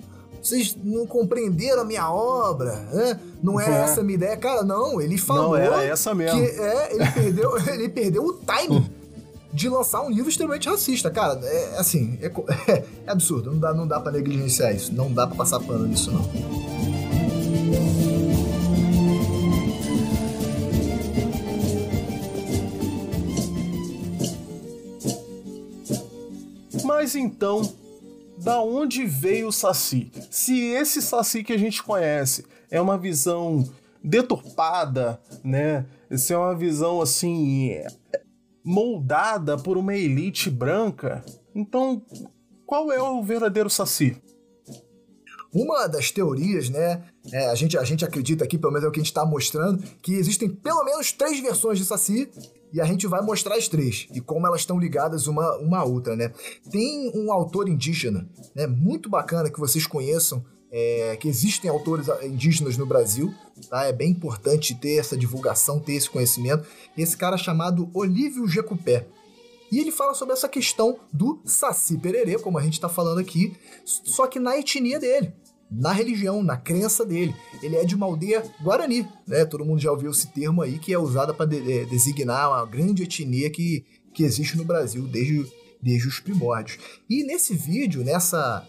vocês não compreenderam a minha obra, né? não é, é, essa a minha ideia. Cara, não, ele falou. Não, era essa mesmo. Que é, ele perdeu, ele perdeu o time de lançar um livro extremamente racista. Cara, é assim, é, é, é absurdo. Não dá, não dá pra negligenciar isso. Não dá pra passar pano nisso, não. Mas então, da onde veio o Saci? Se esse Saci que a gente conhece é uma visão deturpada, né? Se é uma visão assim moldada por uma elite branca, então qual é o verdadeiro Saci? Uma das teorias, né? É, a, gente, a gente acredita aqui, pelo menos é o que a gente está mostrando, que existem pelo menos três versões de Saci e a gente vai mostrar as três e como elas estão ligadas uma, uma à outra, né? Tem um autor indígena, né? Muito bacana que vocês conheçam, é, que existem autores indígenas no Brasil, tá? É bem importante ter essa divulgação, ter esse conhecimento. Esse cara chamado Olívio Jecupé. E ele fala sobre essa questão do Saci Pererê, como a gente está falando aqui, só que na etnia dele na religião, na crença dele. Ele é de uma aldeia guarani, né? Todo mundo já ouviu esse termo aí que é usado para de, de, designar uma grande etnia que, que existe no Brasil desde, desde os primórdios. E nesse vídeo, nessa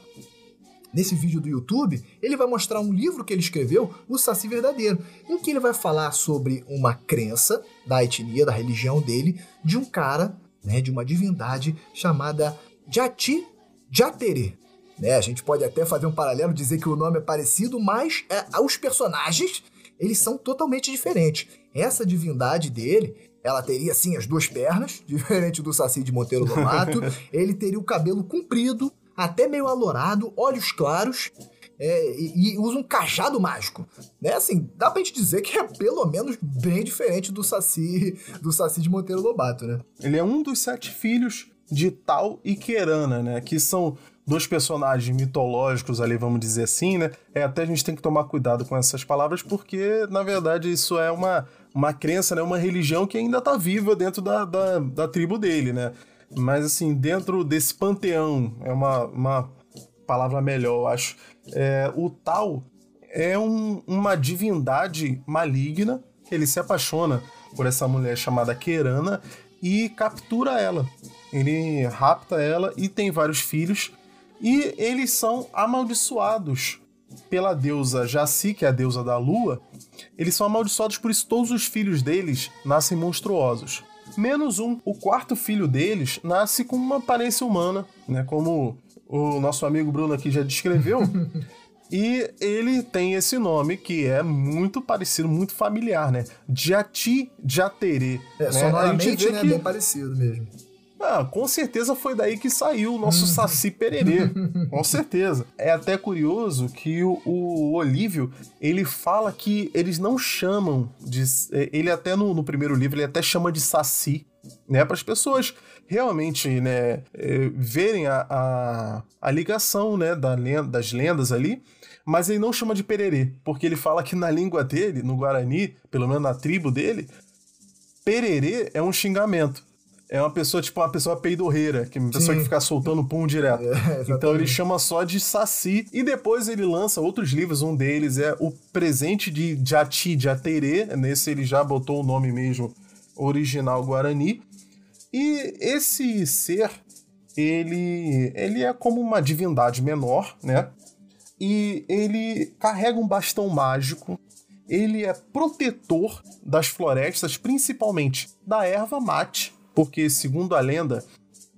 nesse vídeo do YouTube, ele vai mostrar um livro que ele escreveu, O Saci Verdadeiro, em que ele vai falar sobre uma crença da etnia, da religião dele, de um cara, né, de uma divindade chamada Jati Jatere. Né? A gente pode até fazer um paralelo, dizer que o nome é parecido, mas é, os personagens eles são totalmente diferentes. Essa divindade dele, ela teria sim as duas pernas, diferente do Saci de Monteiro Lobato. ele teria o cabelo comprido, até meio alourado, olhos claros. É, e, e, usa um cajado mágico, né? Assim, dá pra gente dizer que é pelo menos bem diferente do Saci, do Saci de Monteiro Lobato, né? Ele é um dos sete filhos de Tal e Querana, né? Que são dos personagens mitológicos ali, vamos dizer assim, né? É, até a gente tem que tomar cuidado com essas palavras, porque, na verdade, isso é uma, uma crença, né? Uma religião que ainda está viva dentro da, da, da, tribo dele, né? Mas, assim, dentro desse panteão, é uma, uma palavra melhor, eu acho. É, o tal é um, uma divindade maligna, ele se apaixona por essa mulher chamada Kerana e captura ela. Ele rapta ela e tem vários filhos. E eles são amaldiçoados pela deusa Jaci, que é a deusa da lua. Eles são amaldiçoados, por isso todos os filhos deles nascem monstruosos. Menos um. O quarto filho deles nasce com uma aparência humana, né? Como o nosso amigo Bruno aqui já descreveu. E ele tem esse nome que é muito parecido, muito familiar, né? Jati Jaterê. É, né? sonoramente né, que... bem parecido mesmo. Ah, com certeza foi daí que saiu o nosso. Saci Pererê. com certeza. É até curioso que o, o, Olívio, ele fala que eles não chamam de... É, ele até no, no primeiro livro, ele até chama de Saci, né? Para as pessoas realmente, né, é, verem a, a, a ligação, né, da lenda, das lendas ali mas ele não chama de pererê, porque ele fala que na língua dele, no Guarani, pelo menos na tribo dele, pererê é um xingamento. É uma pessoa, tipo, uma pessoa peidorreira, que é uma Sim. pessoa que fica soltando pum direto. É, então ele chama só de Saci. E depois ele lança outros livros, um deles é O Presente de Jati de Aterê. Nesse ele já botou o nome mesmo original Guarani. E esse ser, ele, ele é como uma divindade menor, né? e ele carrega um bastão mágico. Ele é protetor das florestas, principalmente da erva mate, porque, segundo a lenda,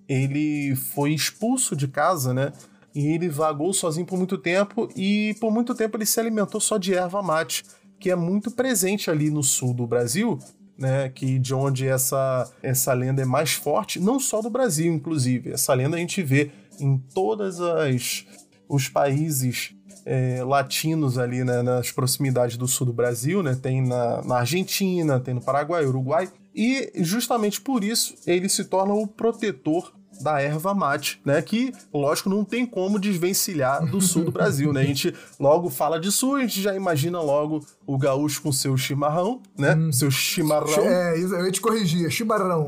ele foi expulso de casa, né? E ele vagou sozinho por muito tempo e por muito tempo ele se alimentou só de erva mate, que é muito presente ali no sul do Brasil, né, que de onde essa essa lenda é mais forte, não só do Brasil, inclusive. Essa lenda a gente vê em todas as os países é, latinos ali né, nas proximidades do sul do Brasil, né? Tem na, na, Argentina, tem no Paraguai, Uruguai. E justamente por isso ele se torna o protetor da erva mate, né? Que, lógico, não tem como desvencilhar do sul do Brasil, né? A gente logo fala de sul, a gente já imagina logo o gaúcho com seu chimarrão, né? Hum. Seu chimarrão. É, eu ia te corrigir, chimarrão.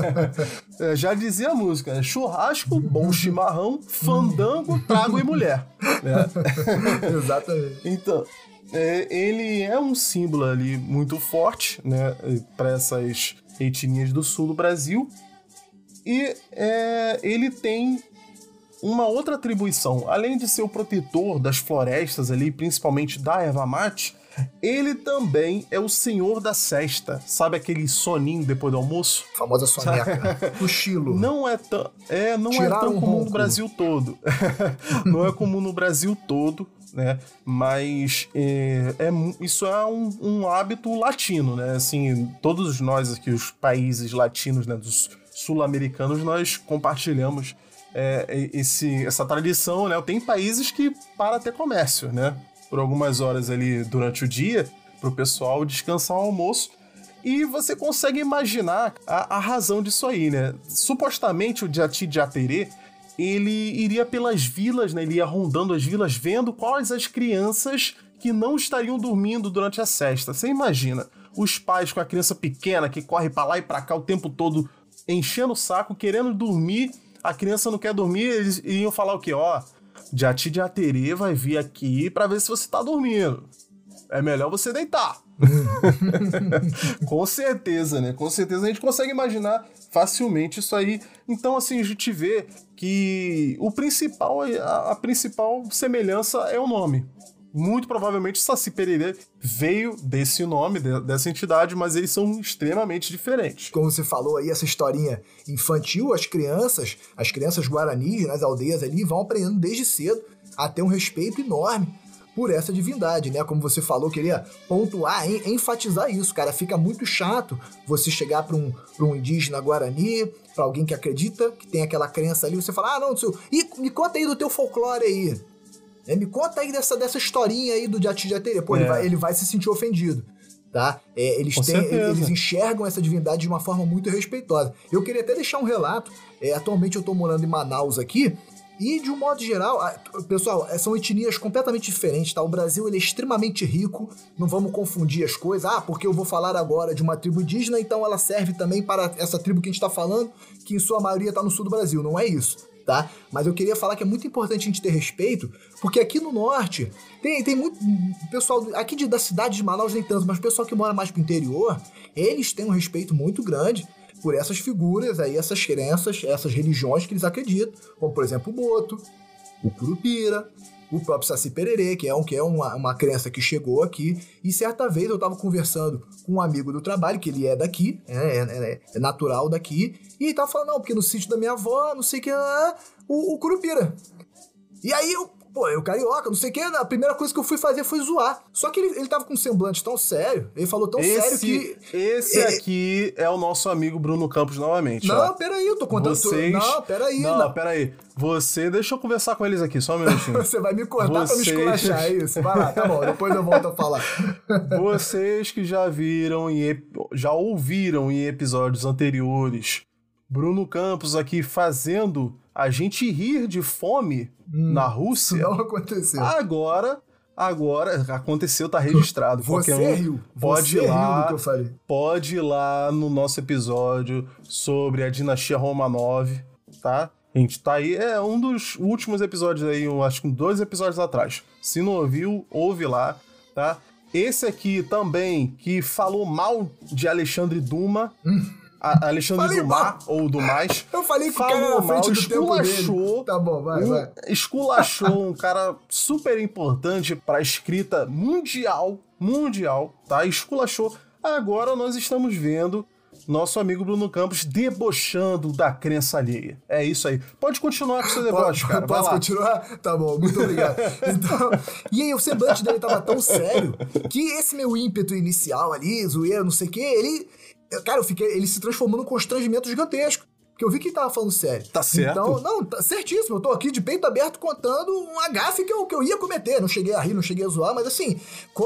é, já dizia a música, né? Churrasco, bom chimarrão, fandango, trago e mulher. Né? Exatamente. Então, é, ele é um símbolo ali muito forte, né? Para essas etnias do sul do Brasil. E é, ele tem uma outra atribuição. Além de ser o protetor das florestas ali, principalmente da erva mate, ele também é o senhor da cesta. Sabe aquele soninho depois do almoço? A famosa soneca. Cochilo. Não é tão, é, não é tão um comum no Brasil todo. não é comum no Brasil todo, né? Mas é, é isso é um, um, hábito latino, né? Assim, todos nós aqui, os países latinos, né? Dos sul-americanos, nós compartilhamos é, esse, essa tradição, né? Tem países que para ter comércio, né? Por algumas horas ali durante o dia, para o pessoal descansar o almoço. E você consegue imaginar a, a razão disso aí, né? Supostamente o Jati Jaterê, ele iria pelas vilas, né? Ele ia rondando as vilas, vendo quais as crianças que não estariam dormindo durante a sesta. Você imagina, os pais com a criança pequena que corre para lá e para cá o tempo todo enchendo o saco, querendo dormir, a criança não quer dormir, eles iriam falar o quê? Ó, Jati de Aterê vai vir aqui para ver se você tá dormindo. É melhor você deitar. Com certeza, né? Com certeza a gente consegue imaginar facilmente isso aí. Então, assim, a gente vê que o principal, a, a principal semelhança é o nome muito provavelmente Saci Pererê veio desse nome, dessa entidade, mas eles são extremamente diferentes. Como você falou aí, essa historinha infantil, as crianças, as crianças guaranis nas aldeias ali vão aprendendo desde cedo a ter um respeito enorme por essa divindade, né? Como você falou, queria pontuar, enfatizar isso, cara. Fica muito chato você chegar para um, um indígena guarani, para alguém que acredita, que tem aquela crença ali, você fala, ah, não, seu... e me conta aí do teu folclore aí. É, me conta aí dessa, dessa historinha aí do Jati Jaterê. Pô, é. ele, vai, ele vai se sentir ofendido. Tá? É, eles, têm, eles enxergam essa divindade de uma forma muito respeitosa. Eu queria até deixar um relato. É, atualmente eu estou morando em Manaus aqui. E de um modo geral, pessoal, é, são etnias completamente diferentes, tá? O Brasil ele é extremamente rico, não vamos confundir as coisas. Ah, porque eu vou falar agora de uma tribo indígena, então ela serve também para essa tribo que a gente está falando, que em sua maioria está no sul do Brasil. Não é isso. tá? Mas eu queria falar que é muito importante a gente ter respeito, porque aqui no norte tem, tem muito pessoal aqui de, da cidade de Manaus nem tanto, mas o pessoal que mora mais pro interior, eles têm um respeito muito grande por essas figuras aí, essas crenças, essas religiões que eles acreditam, como por exemplo o Boto, o Curupira, o próprio Saci Pererê, que é, um, que é uma, uma crença que chegou aqui. E certa vez eu estava conversando com um amigo do trabalho, que ele é daqui, é, é, é natural daqui, e ele tava falando, não, porque no sítio da minha avó, não sei o que, o, o Curupira. E aí eu, pô, eu carioca, não sei o que, a primeira coisa que eu fui fazer foi zoar. Só que ele, ele tava com um semblante tão sério, ele falou tão esse, sério que. Esse aqui é o nosso amigo Bruno Campos novamente. Não, ó. peraí, eu tô contando. Vocês... Não, peraí. Não, não, peraí. Você, deixa eu conversar com eles aqui, só um minutinho. Você vai me cortar Vocês... pra me esculachar, é isso? Vai lá, tá bom, depois eu volto a falar. Vocês que já viram e já ouviram em episódios anteriores Bruno Campos aqui fazendo a gente rir de fome hum, na Rússia. Não aconteceu. Agora, agora aconteceu, tá registrado. Você um riu. Pode Você ir lá. Que eu falei. Pode ir lá no nosso episódio sobre a dinastia Romanov, tá? A gente tá aí, é um dos últimos episódios aí, eu acho que dois episódios atrás. Se não ouviu, ouve lá, tá? Esse aqui também, que falou mal de Alexandre Duma. Hum Alexandre falei Dumas, mal. ou Dumais. Eu falei que o cara tempo dele. Tá bom, vai, um, vai. Esculachou um cara super importante pra escrita mundial, mundial, tá? Esculachou. Agora nós estamos vendo nosso amigo Bruno Campos debochando da crença alheia. É isso aí. Pode continuar com o seu deboche, cara. Posso continuar? Tá bom, muito obrigado. Então, e aí o semblante dele tava tão sério que esse meu ímpeto inicial ali, zoeira, não sei o quê, ele Cara, eu fiquei. Ele se transformou num constrangimento gigantesco. Porque eu vi que ele tava falando sério. Tá certo. Então, não, tá certíssimo. Eu tô aqui de peito aberto contando um gafe que eu, que eu ia cometer. Não cheguei a rir, não cheguei a zoar, mas assim,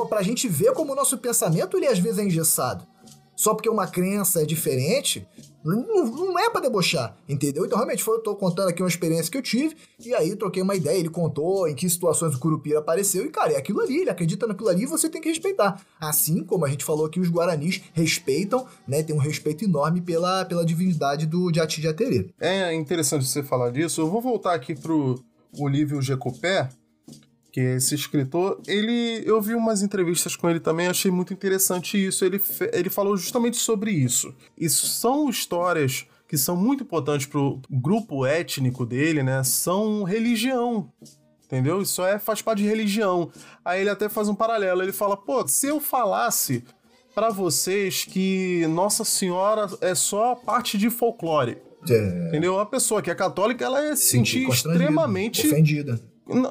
pra gente ver como o nosso pensamento, ele às vezes é engessado. Só porque uma crença é diferente, não, não é para debochar, entendeu? Então, realmente, foi, eu tô contando aqui uma experiência que eu tive, e aí troquei uma ideia, ele contou em que situações o Curupira apareceu, e, cara, é aquilo ali, ele acredita naquilo ali e você tem que respeitar. Assim como a gente falou aqui, os Guaranis respeitam, né? Tem um respeito enorme pela, pela divindade do Jati Jaterê. É interessante você falar disso. Eu vou voltar aqui pro Olívio Jecopé, que é esse escritor, ele eu vi umas entrevistas com ele também, achei muito interessante isso. Ele, ele falou justamente sobre isso. Isso são histórias que são muito importantes pro grupo étnico dele, né? São religião. Entendeu? Isso é faz parte de religião. Aí ele até faz um paralelo, ele fala: "Pô, se eu falasse para vocês que Nossa Senhora é só parte de folclore, é. Entendeu? A pessoa que é católica, ela ia se sentir extremamente ofendida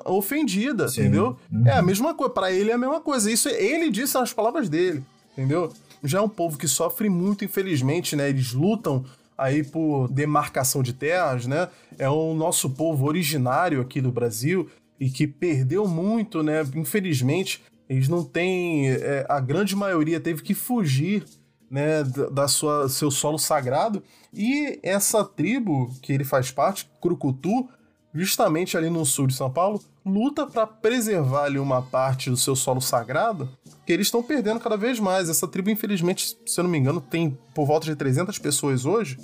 ofendida, Sim. entendeu? Uhum. É a mesma coisa, para ele é a mesma coisa. Isso ele disse nas palavras dele, entendeu? Já é um povo que sofre muito, infelizmente, né? Eles lutam aí por demarcação de terras, né? É o nosso povo originário aqui do Brasil e que perdeu muito, né? Infelizmente, eles não têm. É, a grande maioria teve que fugir. Né, da sua seu solo sagrado e essa tribo que ele faz parte, Crucutu, justamente ali no sul de São Paulo, luta para preservar ali uma parte do seu solo sagrado, que eles estão perdendo cada vez mais. Essa tribo, infelizmente, se eu não me engano, tem por volta de 300 pessoas hoje,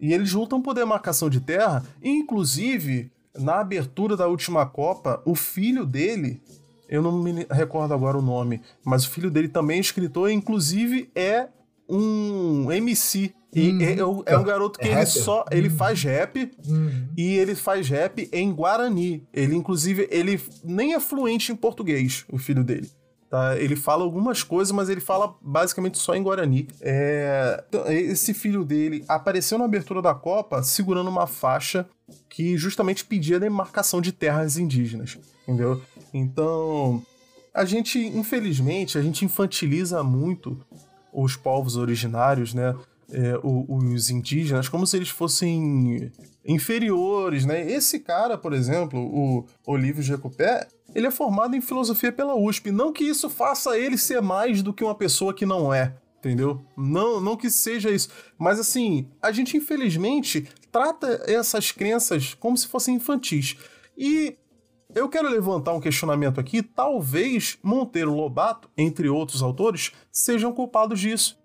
e eles lutam por demarcação de terra, inclusive na abertura da última Copa, o filho dele, eu não me recordo agora o nome, mas o filho dele também é escritor, inclusive é um MC e uhum. é, é, um é garoto que é ele rapper. só. Ele uhum. faz rap uhum. e ele faz rap em Guarani. Ele, inclusive, ele nem é fluente em português, o filho dele. Tá? Ele fala algumas coisas, mas ele fala basicamente só em Guarani. É... Então, esse filho dele apareceu na abertura da Copa segurando uma faixa que justamente pedia a demarcação de terras indígenas. Entendeu? Então. A gente, infelizmente, a gente infantiliza muito os povos originários, né? É, os indígenas como se eles fossem inferiores, né? Esse cara, por exemplo, o Olívio Jacopé, ele é formado em filosofia pela USP. Não que isso faça ele ser mais do que uma pessoa que não é, entendeu? Não, não que seja isso. Mas assim, a gente infelizmente trata essas crenças como se fossem infantis. E eu quero levantar um questionamento aqui. Talvez Monteiro Lobato, entre outros autores, sejam culpados disso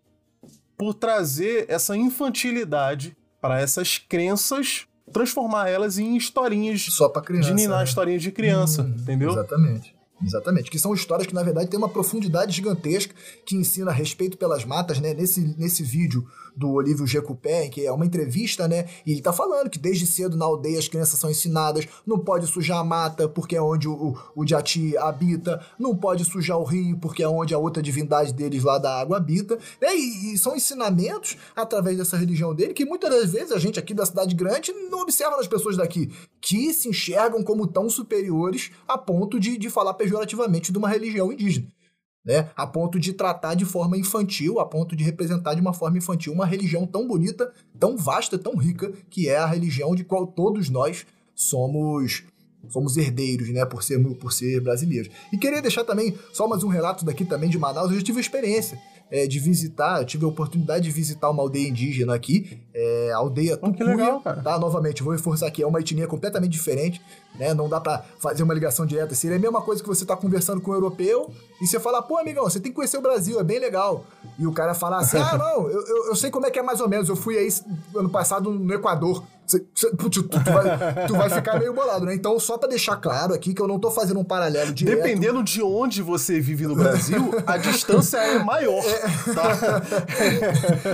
por trazer essa infantilidade para essas crenças transformar elas em historinhas Só pra criança. de ninar, né? historinhas de criança, Hum, entendeu? Exatamente. Exatamente. Que são histórias que, na verdade, têm uma profundidade gigantesca que ensina respeito pelas matas, né? Nesse, nesse vídeo do Olívio Jecupé, que é uma entrevista, né? E ele tá falando que desde cedo na aldeia as crianças são ensinadas, não pode sujar a mata porque é onde o, o, o Jati habita, não pode sujar o rio porque é onde a outra divindade deles lá da água habita, né? E, e são ensinamentos através dessa religião dele que muitas das vezes a gente aqui da cidade grande não observa nas pessoas daqui, que se enxergam como tão superiores a ponto de, de falar pejorativamente de uma religião indígena né? A ponto de tratar de forma infantil, a ponto de representar de uma forma infantil uma religião tão bonita, tão vasta, tão rica, que é a religião de qual todos nós somos somos herdeiros, né, por ser por ser brasileiros. E queria deixar também só mais um relato daqui também de Manaus, eu já tive experiência é, de visitar, eu tive a oportunidade de visitar uma aldeia indígena aqui, é, a aldeia Oh, que Tucuia, legal, cara. tá? Novamente, vou reforçar aqui, é uma etnia completamente diferente, né? Não dá pra fazer uma ligação direta. Seria a mesma coisa que você tá conversando com um europeu e você falar, pô, amigão, você tem que conhecer o Brasil, é bem legal. E o cara falar assim, ah, não, eu, eu, eu sei como é que é mais ou menos, eu fui aí ano passado no Equador. Você- putz, tu, tu vai, tu vai ficar meio bolado, né? Então, só pra deixar claro aqui que eu não tô fazendo um paralelo direto. Dependendo de onde você vive no Brasil, a distância é maior, tá?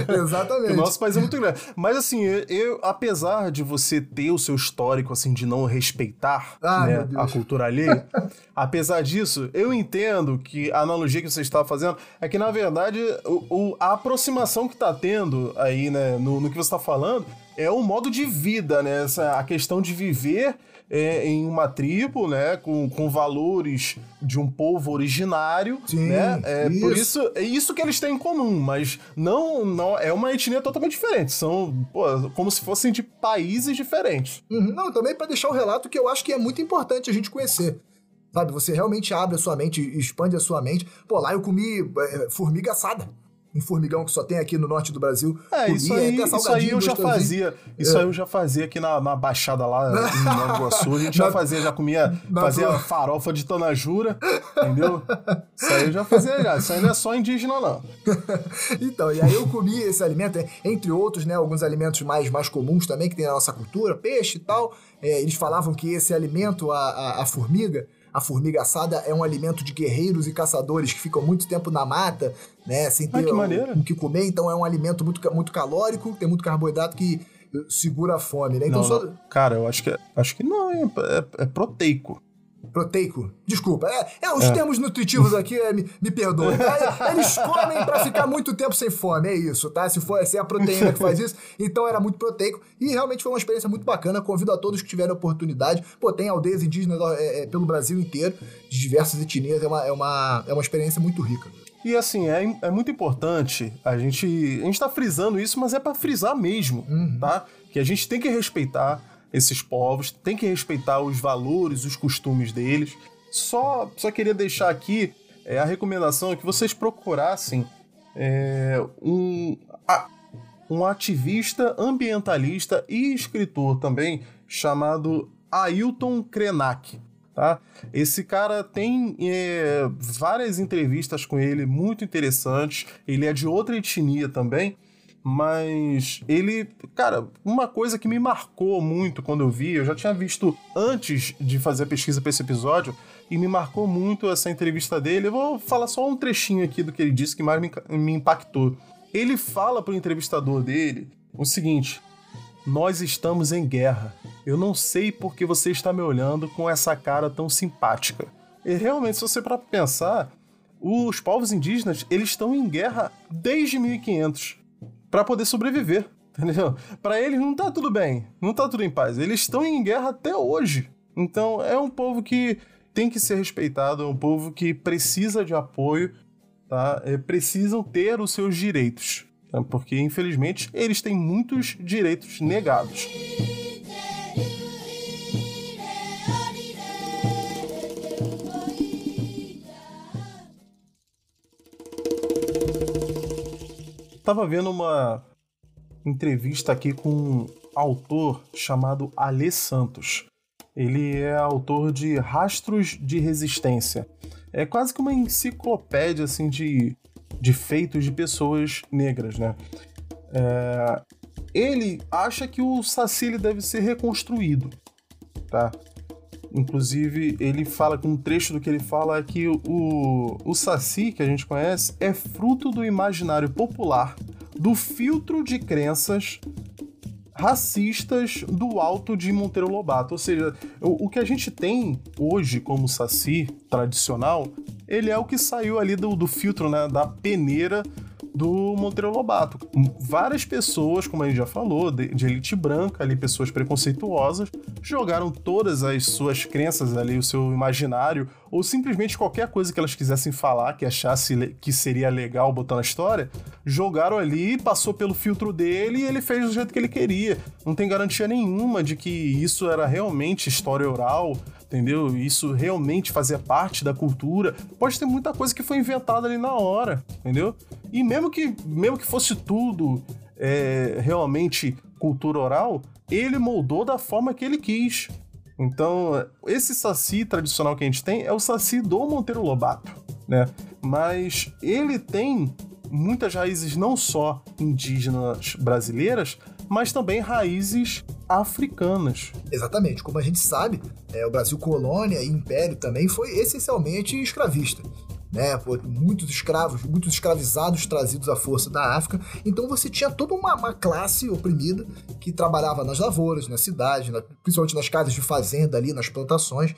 Exatamente. O nosso país é muito grande. Mas assim, eu, apesar de você ter o seu histórico assim de não respeitar Ah, né, a cultura alheia, apesar disso, eu entendo que a analogia que você está fazendo é que, na verdade, o, o- a aproximação que está tendo aí, né, no, no que você está falando, é o modo de vida, né? Essa, a questão de viver é, em uma tribo, né? Com, com valores de um povo originário, Sim, né? É, Por isso. isso, é isso que eles têm em comum, mas não, não é uma etnia totalmente diferente. São, pô, como se fossem de países diferentes. Uhum, Não, também pra deixar o relato que eu acho que é muito importante a gente conhecer. Sabe, você realmente abre a sua mente, expande a sua mente. Pô, lá eu comi é, formiga assada. Um formigão que só tem aqui no norte do Brasil. É, Comi, isso aí, isso aí eu já fazia. Isso aí eu já fazia aqui na, na Baixada lá em Nova Iguaçu. A gente já fazia, já comia, na fazia tua- farofa de tonajura, entendeu? Isso aí eu já fazia já. Isso aí não é só indígena, não. Então, e aí eu comi esse alimento, é, entre outros, né, alguns alimentos mais, mais comuns também que tem na nossa cultura, peixe e tal. É, eles falavam que esse alimento, a, a, a formiga, a formiga assada é um alimento de guerreiros e caçadores que ficam muito tempo na mata, né, sem Ah, ter que o- maneiro. o que comer. Então é um alimento muito, muito calórico, tem muito carboidrato que eh, segura a fome, né? Então Não, só. Cara, eu acho que, é- acho que não, é, é- é proteico. Proteico. Desculpa, é, é os termos nutritivos aqui, é, me, me perdoem. Eles comem pra ficar muito tempo sem fome, é isso, tá? Se for se é a proteína que faz isso, então era muito proteico e realmente foi uma experiência muito bacana. Convido a todos que tiverem oportunidade. Pô, tem aldeias indígenas é, é, pelo Brasil inteiro, de diversas etnias, é uma, é uma, é uma experiência muito rica. E assim, é, é muito importante a gente. A gente tá frisando isso, mas é pra frisar mesmo, tá? Que a gente tem que respeitar esses povos, tem que respeitar os valores, os costumes deles. Só, só queria deixar aqui é, a recomendação que vocês procurassem é, um, a- um ativista ambientalista e escritor também chamado Ailton Krenak. Tá? Esse cara tem é, várias entrevistas com ele muito interessantes. Ele é de outra etnia também, mas ele, cara, uma coisa que me marcou muito quando eu vi, eu já tinha visto antes de fazer a pesquisa para esse episódio, e me marcou muito essa entrevista dele. Eu vou falar só um trechinho aqui do que ele disse que mais me, impactou. Ele fala pro entrevistador dele o seguinte: Nós estamos em guerra. Eu não sei por que você está me olhando com essa cara tão simpática. E realmente, se você para pensar, os povos indígenas, eles estão em guerra desde 1500 para poder sobreviver, entendeu? Para eles não tá tudo bem, não tá tudo em paz. Eles estão em guerra até hoje. Então, é um povo que tem que ser respeitado, é um povo que precisa de apoio, tá? É, precisam ter os seus direitos, tá? porque infelizmente eles têm muitos direitos negados. Tava vendo uma entrevista aqui com um autor chamado Alê Santos. Ele é autor de Rastros de Resistência. É quase que uma enciclopédia assim de, de feitos de pessoas negras, né? É, ele acha que o Saci ele deve ser reconstruído, tá? Inclusive, ele fala com um trecho do que ele fala é que o, o Saci, que a gente conhece, é fruto do imaginário popular, do filtro de crenças racistas do alto de Monteiro Lobato. Ou seja, o, o que a gente tem hoje como Saci tradicional, ele é o que saiu ali do, do filtro, né, da peneira do Monteiro Lobato. Várias pessoas, como a gente já falou, de, de, elite branca, ali, pessoas preconceituosas, jogaram todas as suas crenças ali, o seu imaginário, ou simplesmente qualquer coisa que elas quisessem falar, que achasse que seria legal botar na história, jogaram ali, passou pelo filtro dele e ele fez do jeito que ele queria. Não tem garantia nenhuma de que isso era realmente história oral, entendeu? Isso realmente fazia parte da cultura. Pode ter muita coisa que foi inventada ali na hora, entendeu? E mesmo que, mesmo que fosse tudo é, realmente cultura oral, ele moldou da forma que ele quis. Então, esse saci tradicional que a gente tem é o saci do Monteiro Lobato, né? Mas ele tem muitas raízes não só indígenas brasileiras, mas também raízes africanas. Exatamente. Como a gente sabe, é, o Brasil colônia e império também foi essencialmente escravista né? Muitos escravos, muitos escravizados trazidos à força da África. Então você tinha toda uma, uma classe oprimida que trabalhava nas lavouras, na cidade, na, principalmente nas casas de fazenda ali, nas plantações,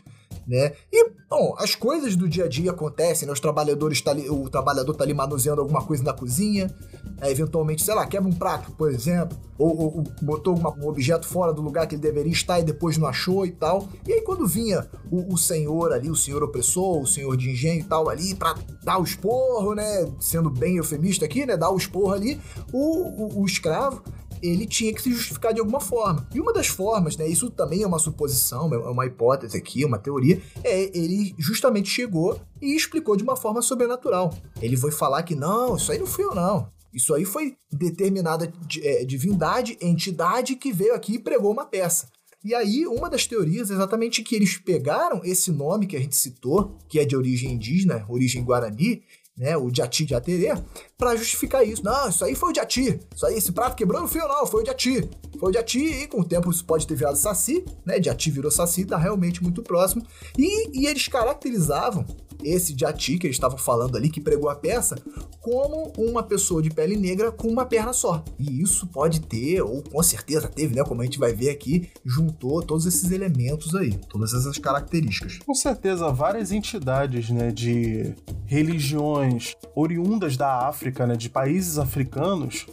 né? E, bom, as coisas do dia a dia acontecem, né? Os trabalhadores tá ali, o trabalhador tá ali manuseando alguma coisa na cozinha, né? eventualmente, sei lá, quebra um prato, por exemplo, ou, ou, ou botou uma, um objeto fora do lugar que ele deveria estar e depois não achou e tal. E aí quando vinha o, o senhor ali, o senhor opressor, o senhor de engenho e tal ali, pra dar o esporro, né? Sendo bem eufemista aqui, né? Dar o esporro ali, o, o, o escravo ele tinha que se justificar de alguma forma. E uma das formas, né, isso também é uma suposição, é uma hipótese aqui, uma teoria, é ele justamente chegou e explicou de uma forma sobrenatural. Ele foi falar que não, isso aí não fui eu não. Isso aí foi determinada é, divindade, entidade que veio aqui e pregou uma peça. E aí, uma das teorias é exatamente que eles pegaram esse nome que a gente citou, que é de origem indígena, origem guarani, né, o Jati de Aterê, para justificar isso. Não, isso aí foi o Jati. Isso aí, esse prato foi eu não, foi o Jati. Foi o Jati e com o tempo isso pode ter virado Saci, né? Jati virou Saci, tá realmente muito próximo. E, e eles caracterizavam esse Jati que eles estavam falando ali, que pregou a peça, como uma pessoa de pele negra com uma perna só. E isso pode ter, ou com certeza teve, né? Como a gente vai ver aqui, juntou todos esses elementos aí, todas essas características. Com certeza, várias entidades, né, de religiões oriundas da África, né, de países africanos,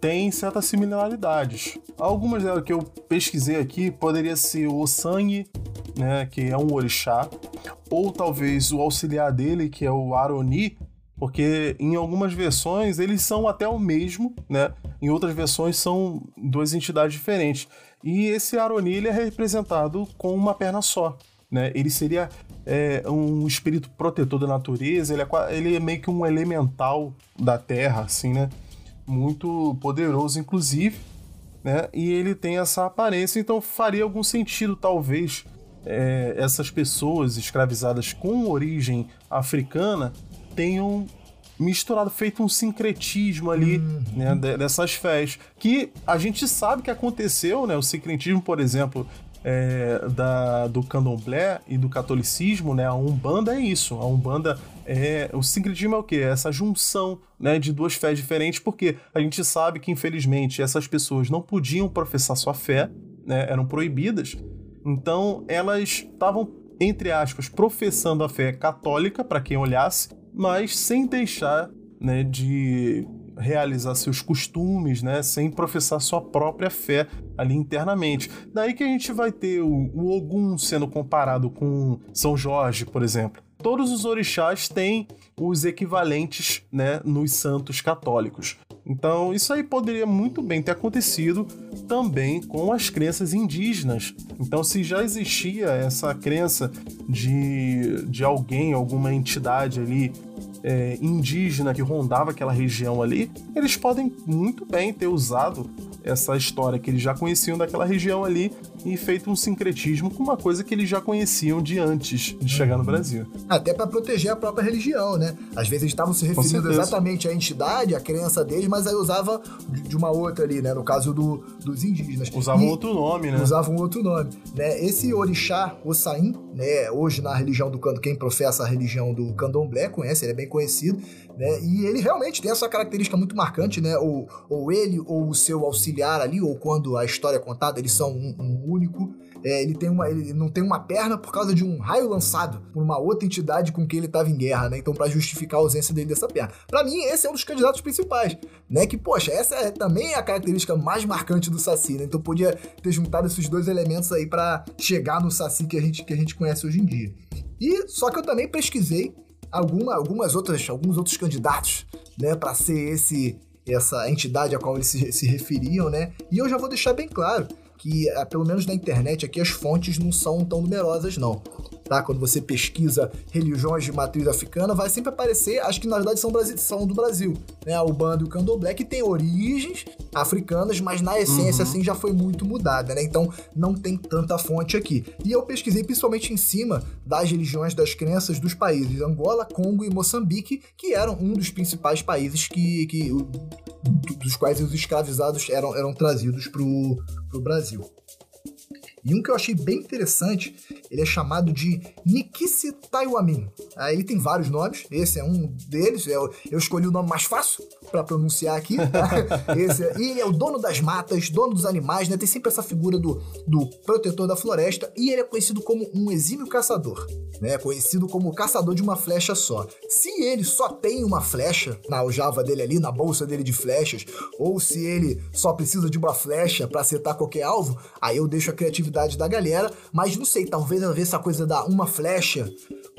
têm certas similaridades. Algumas delas que eu pesquisei aqui poderia ser o sangue, né, que é um orixá, ou talvez o auxiliar dele, que é o Aroni, porque em algumas versões eles são até o mesmo, né? Em outras versões são duas entidades diferentes. E esse Aroni ele é representado com uma perna só, né? Ele seria é, um espírito protetor da natureza, ele é, ele é meio que um elemental da terra, assim, né? Muito poderoso, inclusive, né? E ele tem essa aparência, então faria algum sentido, talvez, é, essas pessoas escravizadas com origem africana tenham misturado, feito um sincretismo ali, uhum. né, dessas fés. Que a gente sabe que aconteceu, né? O sincretismo, por exemplo, é, da, do candomblé e do catolicismo, né? A Umbanda é isso. A Umbanda é. O sincretismo é o quê? É essa junção né, de duas fés diferentes, porque a gente sabe que, infelizmente, essas pessoas não podiam professar sua fé, né? Eram proibidas. Então, elas estavam, entre aspas, professando a fé católica, para quem olhasse, mas sem deixar né, de realizar seus costumes, né, sem professar sua própria fé ali internamente. Daí que a gente vai ter o, Ogum sendo comparado com São Jorge, por exemplo. Todos os orixás têm os equivalentes né, nos santos católicos. Então, isso aí poderia muito bem ter acontecido também com as crenças indígenas. Então, se já existia essa crença de, de alguém, alguma entidade ali é, indígena que rondava aquela região ali, eles podem muito bem ter usado essa história que eles já conheciam daquela região ali e feito um sincretismo com uma coisa que eles já conheciam de antes de chegar no Brasil. Até para proteger a própria religião, né? Às vezes eles estavam se referindo exatamente à entidade, à crença deles, mas aí usava de uma outra ali, né? No caso do, dos indígenas. Usavam e outro nome, né? Usavam outro nome, né? Esse orixá, Ossain, né? Hoje na religião do quem professa a religião do candomblé conhece, ele é bem conhecido, né? E ele realmente tem essa característica muito marcante, né? Ou, ou ele ou o seu auxiliar ali, ou quando a história é contada, eles são um, um único. É, ele, tem uma, ele não tem uma perna por causa de um raio lançado por uma outra entidade com quem ele estava em guerra, né? Então, para justificar a ausência dele dessa perna. Para mim, esse é um dos candidatos principais, né? Que, poxa, essa é também a característica mais marcante do Saci, né? Então, podia ter juntado esses dois elementos aí para chegar no Saci que a, gente, que a gente conhece hoje em dia. E só que eu também pesquisei alguma, algumas outras, alguns outros candidatos, né, para ser esse essa entidade a qual eles se, se referiam, né? E eu já vou deixar bem claro que, eh, pelo menos na internet, aqui as fontes não são tão numerosas, não tá? Quando você pesquisa religiões de matriz africana, vai sempre aparecer, acho que na verdade são, são do Brasil, né? A Ubanda e o Candomblé, que tem origens africanas, mas na essência, uhum. assim, já foi muito mudada, né? Então, não tem tanta fonte aqui. E eu pesquisei principalmente em cima das religiões, das crenças dos países Angola, Congo e Moçambique, que eram um dos principais países que, que dos quais os escravizados eram, eram trazidos para o Brasil. E um que eu achei bem interessante, ele é chamado de Nikisi Taiwamin. Aí ele tem vários nomes, esse é um deles, eu, eu escolhi o nome mais fácil para pronunciar aqui. Tá? esse é, e ele é o dono das matas, dono dos animais, né? Tem sempre essa figura do, do protetor da floresta e ele é conhecido como um exímio caçador, né? Conhecido como o caçador de uma flecha só. Se ele só tem uma flecha na aljava dele ali, na bolsa dele de flechas, ou se ele só precisa de uma flecha para acertar qualquer alvo, aí eu deixo a criatividade da galera, mas não sei, talvez ver essa coisa da uma flecha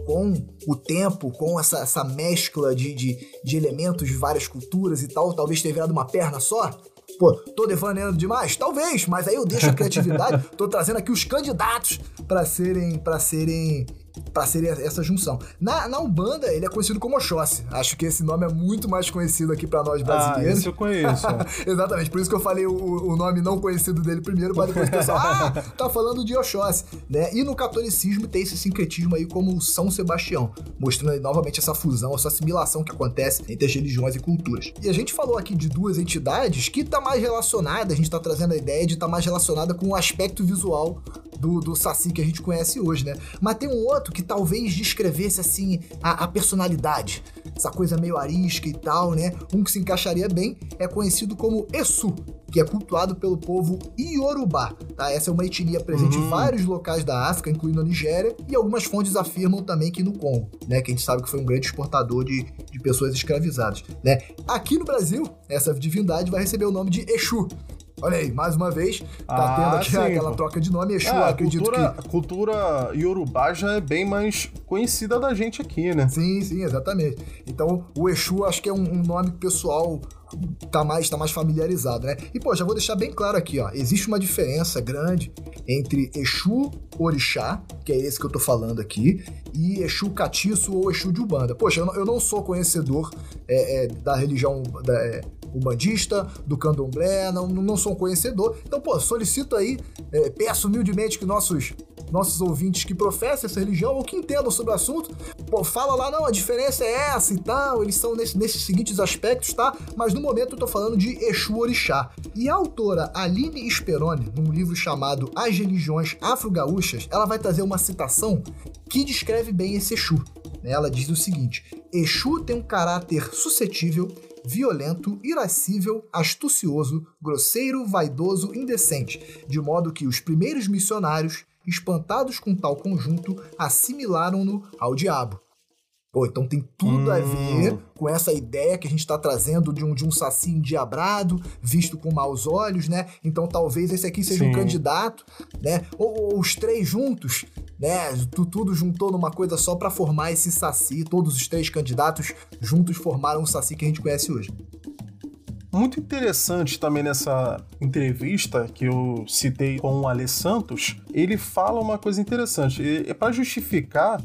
com o tempo, com essa, essa mescla de, de, de elementos de várias culturas e tal, talvez tenha virado uma perna só. Pô, tô devaneando demais? Talvez, mas aí eu deixo a criatividade, tô trazendo aqui os candidatos para serem para serem para ser essa junção. Na, na Umbanda, ele é conhecido como Oxóssi. Acho que esse nome é muito mais conhecido aqui para nós brasileiros. Ah, isso eu conheço. Exatamente, por isso que eu falei o, o, nome não conhecido dele primeiro, para depois o pessoal, ah, tá falando de Oxóssi, né? E no catolicismo tem esse sincretismo aí como São Sebastião, mostrando aí novamente essa fusão, essa assimilação que acontece entre as religiões e culturas. E a gente falou aqui de duas entidades que tá mais relacionada, a gente tá trazendo a ideia de tá mais relacionada com o aspecto visual do, do Saci que a gente conhece hoje, né? Mas tem um outro que talvez descrevesse assim a, a, personalidade, essa coisa meio arisca e tal, né? Um que se encaixaria bem é conhecido como Essu, que é cultuado pelo povo Iorubá, tá? Essa é uma etnia presente uhum. em vários locais da África, incluindo a Nigéria, e algumas fontes afirmam também que no Congo, né? Que a gente sabe que foi um grande exportador de, de pessoas escravizadas, né? Aqui no Brasil, essa divindade vai receber o nome de Exu, Olha aí, mais uma vez, tá ah, tendo aqui sim, aquela pô. troca de nome. Exu, é, acredito cultura, que. A cultura iorubá já é bem mais conhecida da gente aqui, né? Sim, sim, exatamente. Então, o Exu acho que é um, um nome pessoal tá mais, tá mais familiarizado, né? E, pô, já vou deixar bem claro aqui, ó. Existe uma diferença grande entre Exu Orixá, que é esse que eu tô falando aqui, e Exu Catiço ou Exu de Ubanda. Poxa, eu não, eu não sou conhecedor é, é, da religião da, é, umbandista, do candomblé, não, não sou um conhecedor. Então, pô, solicito aí, é, peço humildemente que nossos nossos ouvintes que professam essa religião ou que entendam sobre o assunto, pô, fala lá, não, a diferença é essa e tal, eles são nesse, nesses seguintes aspectos, tá? Mas no momento eu tô falando de Exu Orixá. E a autora Aline Speroni, num livro chamado As Religiões Afro-Gaúchas, ela vai trazer uma citação que descreve bem esse Exu. Ela diz o seguinte: Exu tem um caráter suscetível, violento, irascível, astucioso, grosseiro, vaidoso, indecente, de modo que os primeiros missionários, espantados com tal conjunto, assimilaram-no ao diabo. Pô, então tem tudo hum. a ver com essa ideia que a gente está trazendo de um, de um saci endiabrado, visto com maus olhos, né? Então talvez esse aqui seja Sim. um candidato, né? Ou, ou, os três juntos, né? Tu, tudo juntou numa coisa só para formar esse saci. Todos os três candidatos juntos formaram o saci que a gente conhece hoje. Muito interessante também nessa entrevista que eu citei com o Ale Santos, ele fala uma coisa interessante. É para justificar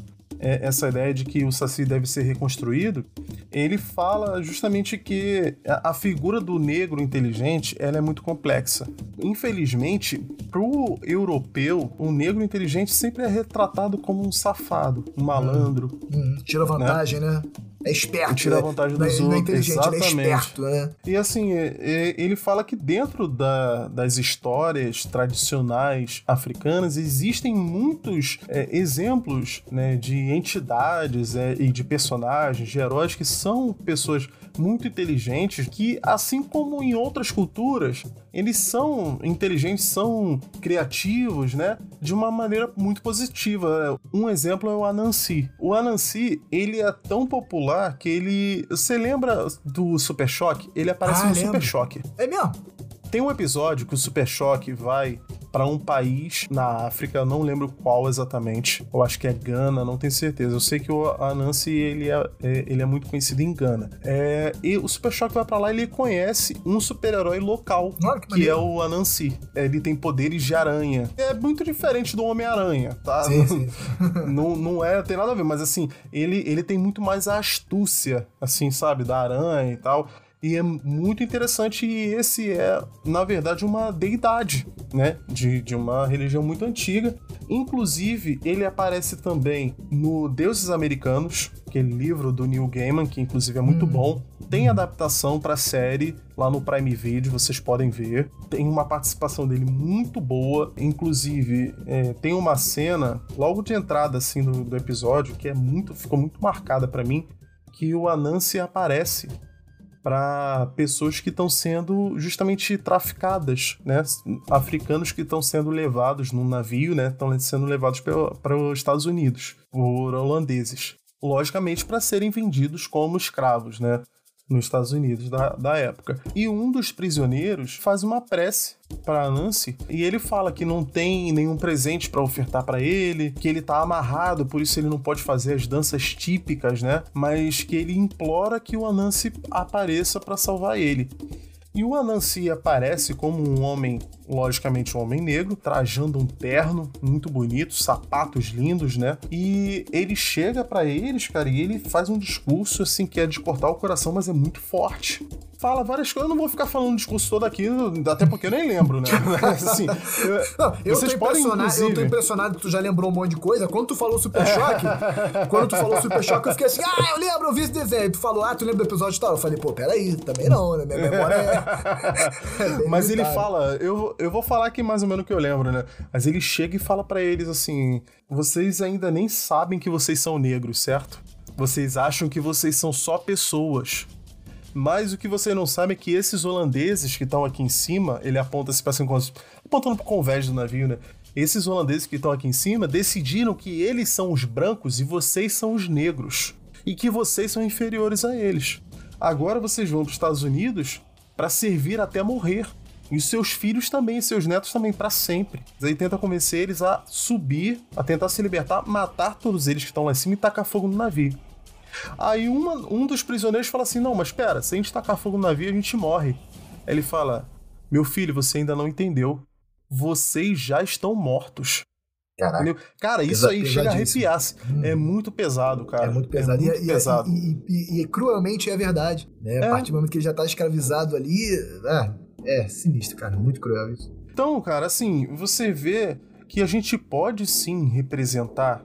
é, essa ideia de que o Saci deve ser reconstruído, ele fala justamente que a, a figura do negro inteligente ela é muito complexa. Infelizmente, pro europeu, o negro inteligente sempre é retratado como um safado, um malandro. Hum, tira vantagem, né? né? É esperto. Tira né? vantagem dos não, outros. Não é Exatamente. é esperto, né? E assim, ele fala que dentro da, das histórias tradicionais africanas existem muitos é, exemplos né, de entidades é, e de personagens, de heróis que são pessoas muito inteligentes que, assim como em outras culturas, eles são inteligentes, são criativos, né? De uma maneira muito positiva. Um exemplo é o Anansi. O Anansi, ele é tão popular que ele... Você lembra do Super Choque? Ele aparece ah, no lembro. Super Choque. É mesmo? Tem um episódio que o Super Choque vai para um país na África, eu não lembro qual exatamente. Eu acho que é Gana, não tenho certeza. Eu sei que o Anansi ele é, é, ele é muito conhecido em Gana. É, e o Super Shock vai para lá e ele conhece um super-herói local, que, que é o Anansi. Ele tem poderes de aranha. É muito diferente do Homem-Aranha, tá? Sim, sim. não, não é, tem nada a ver, mas assim, ele, ele tem muito mais a astúcia, assim, sabe, da aranha e tal. E é muito interessante, e esse é, na verdade, uma deidade, né? De, de uma religião muito antiga. Inclusive, ele aparece também no Deuses Americanos, aquele livro do Neil Gaiman, que inclusive é muito hum. bom. Tem adaptação para série lá no Prime Video, vocês podem ver. Tem uma participação dele muito boa. Inclusive, é, tem uma cena logo de entrada assim do, do episódio que é muito, ficou muito marcada para mim, que o Anansi aparece para pessoas que estão sendo justamente traficadas, né? Africanos que estão sendo levados num navio, né? Estão sendo levados para os Estados Unidos por holandeses. Logicamente para serem vendidos como escravos, né? Nos Estados Unidos da, da época. E um dos prisioneiros faz uma prece para Nancy e ele fala que não tem nenhum presente para ofertar para ele, que ele tá amarrado, por isso ele não pode fazer as danças típicas, né? Mas que ele implora que o Anansi apareça para salvar ele. E o Anansi aparece como um homem, logicamente um homem negro, trajando um terno muito bonito, sapatos lindos, né? E ele chega para eles, cara, e ele faz um discurso assim que é de cortar o coração, mas é muito forte fala várias coisas. Eu não vou ficar falando o discurso todo aqui, até porque eu nem lembro, né? assim, eu, não, eu vocês podem, inclusive... Eu tô impressionado que tu já lembrou um monte de coisa. Quando tu falou Super Choque, quando tu falou Super Choque, eu fiquei assim, ah, eu lembro, eu vi esse desenho. Tu falou, ah, tu lembra do episódio tal? Eu falei, pô, peraí, também não, né? Minha memória é... é Mas ele fala, eu, eu vou falar aqui mais ou menos o que eu lembro, né? Mas ele chega e fala para eles assim, vocês ainda nem sabem que vocês são negros, certo? Vocês acham que vocês são só pessoas. Mas o que você não sabe é que esses holandeses que estão aqui em cima, ele aponta-se para assim, apontando para o convés do navio, né? Esses holandeses que estão aqui em cima decidiram que eles são os brancos e vocês são os negros. E que vocês são inferiores a eles. Agora vocês vão para os Estados Unidos para servir até morrer. E os seus filhos também, seus netos também, para sempre. Aí tenta convencer eles a subir, a tentar se libertar, matar todos eles que estão lá em cima e tacar fogo no navio. Aí uma, um dos prisioneiros fala assim: Não, mas espera, se a gente tacar fogo no navio, a gente morre. Aí ele fala: Meu filho, você ainda não entendeu. Vocês já estão mortos. Caraca. Cara, isso aí chega a arrepiar-se. Hum. É muito pesado, cara. É muito pesado. É muito e, pesado. E, e, e, cruelmente é verdade. Né? É. A partir do momento que ele já tá escravizado ali. É, é sinistro, cara. Muito cruel isso. Então, cara, assim, você vê que a gente pode sim representar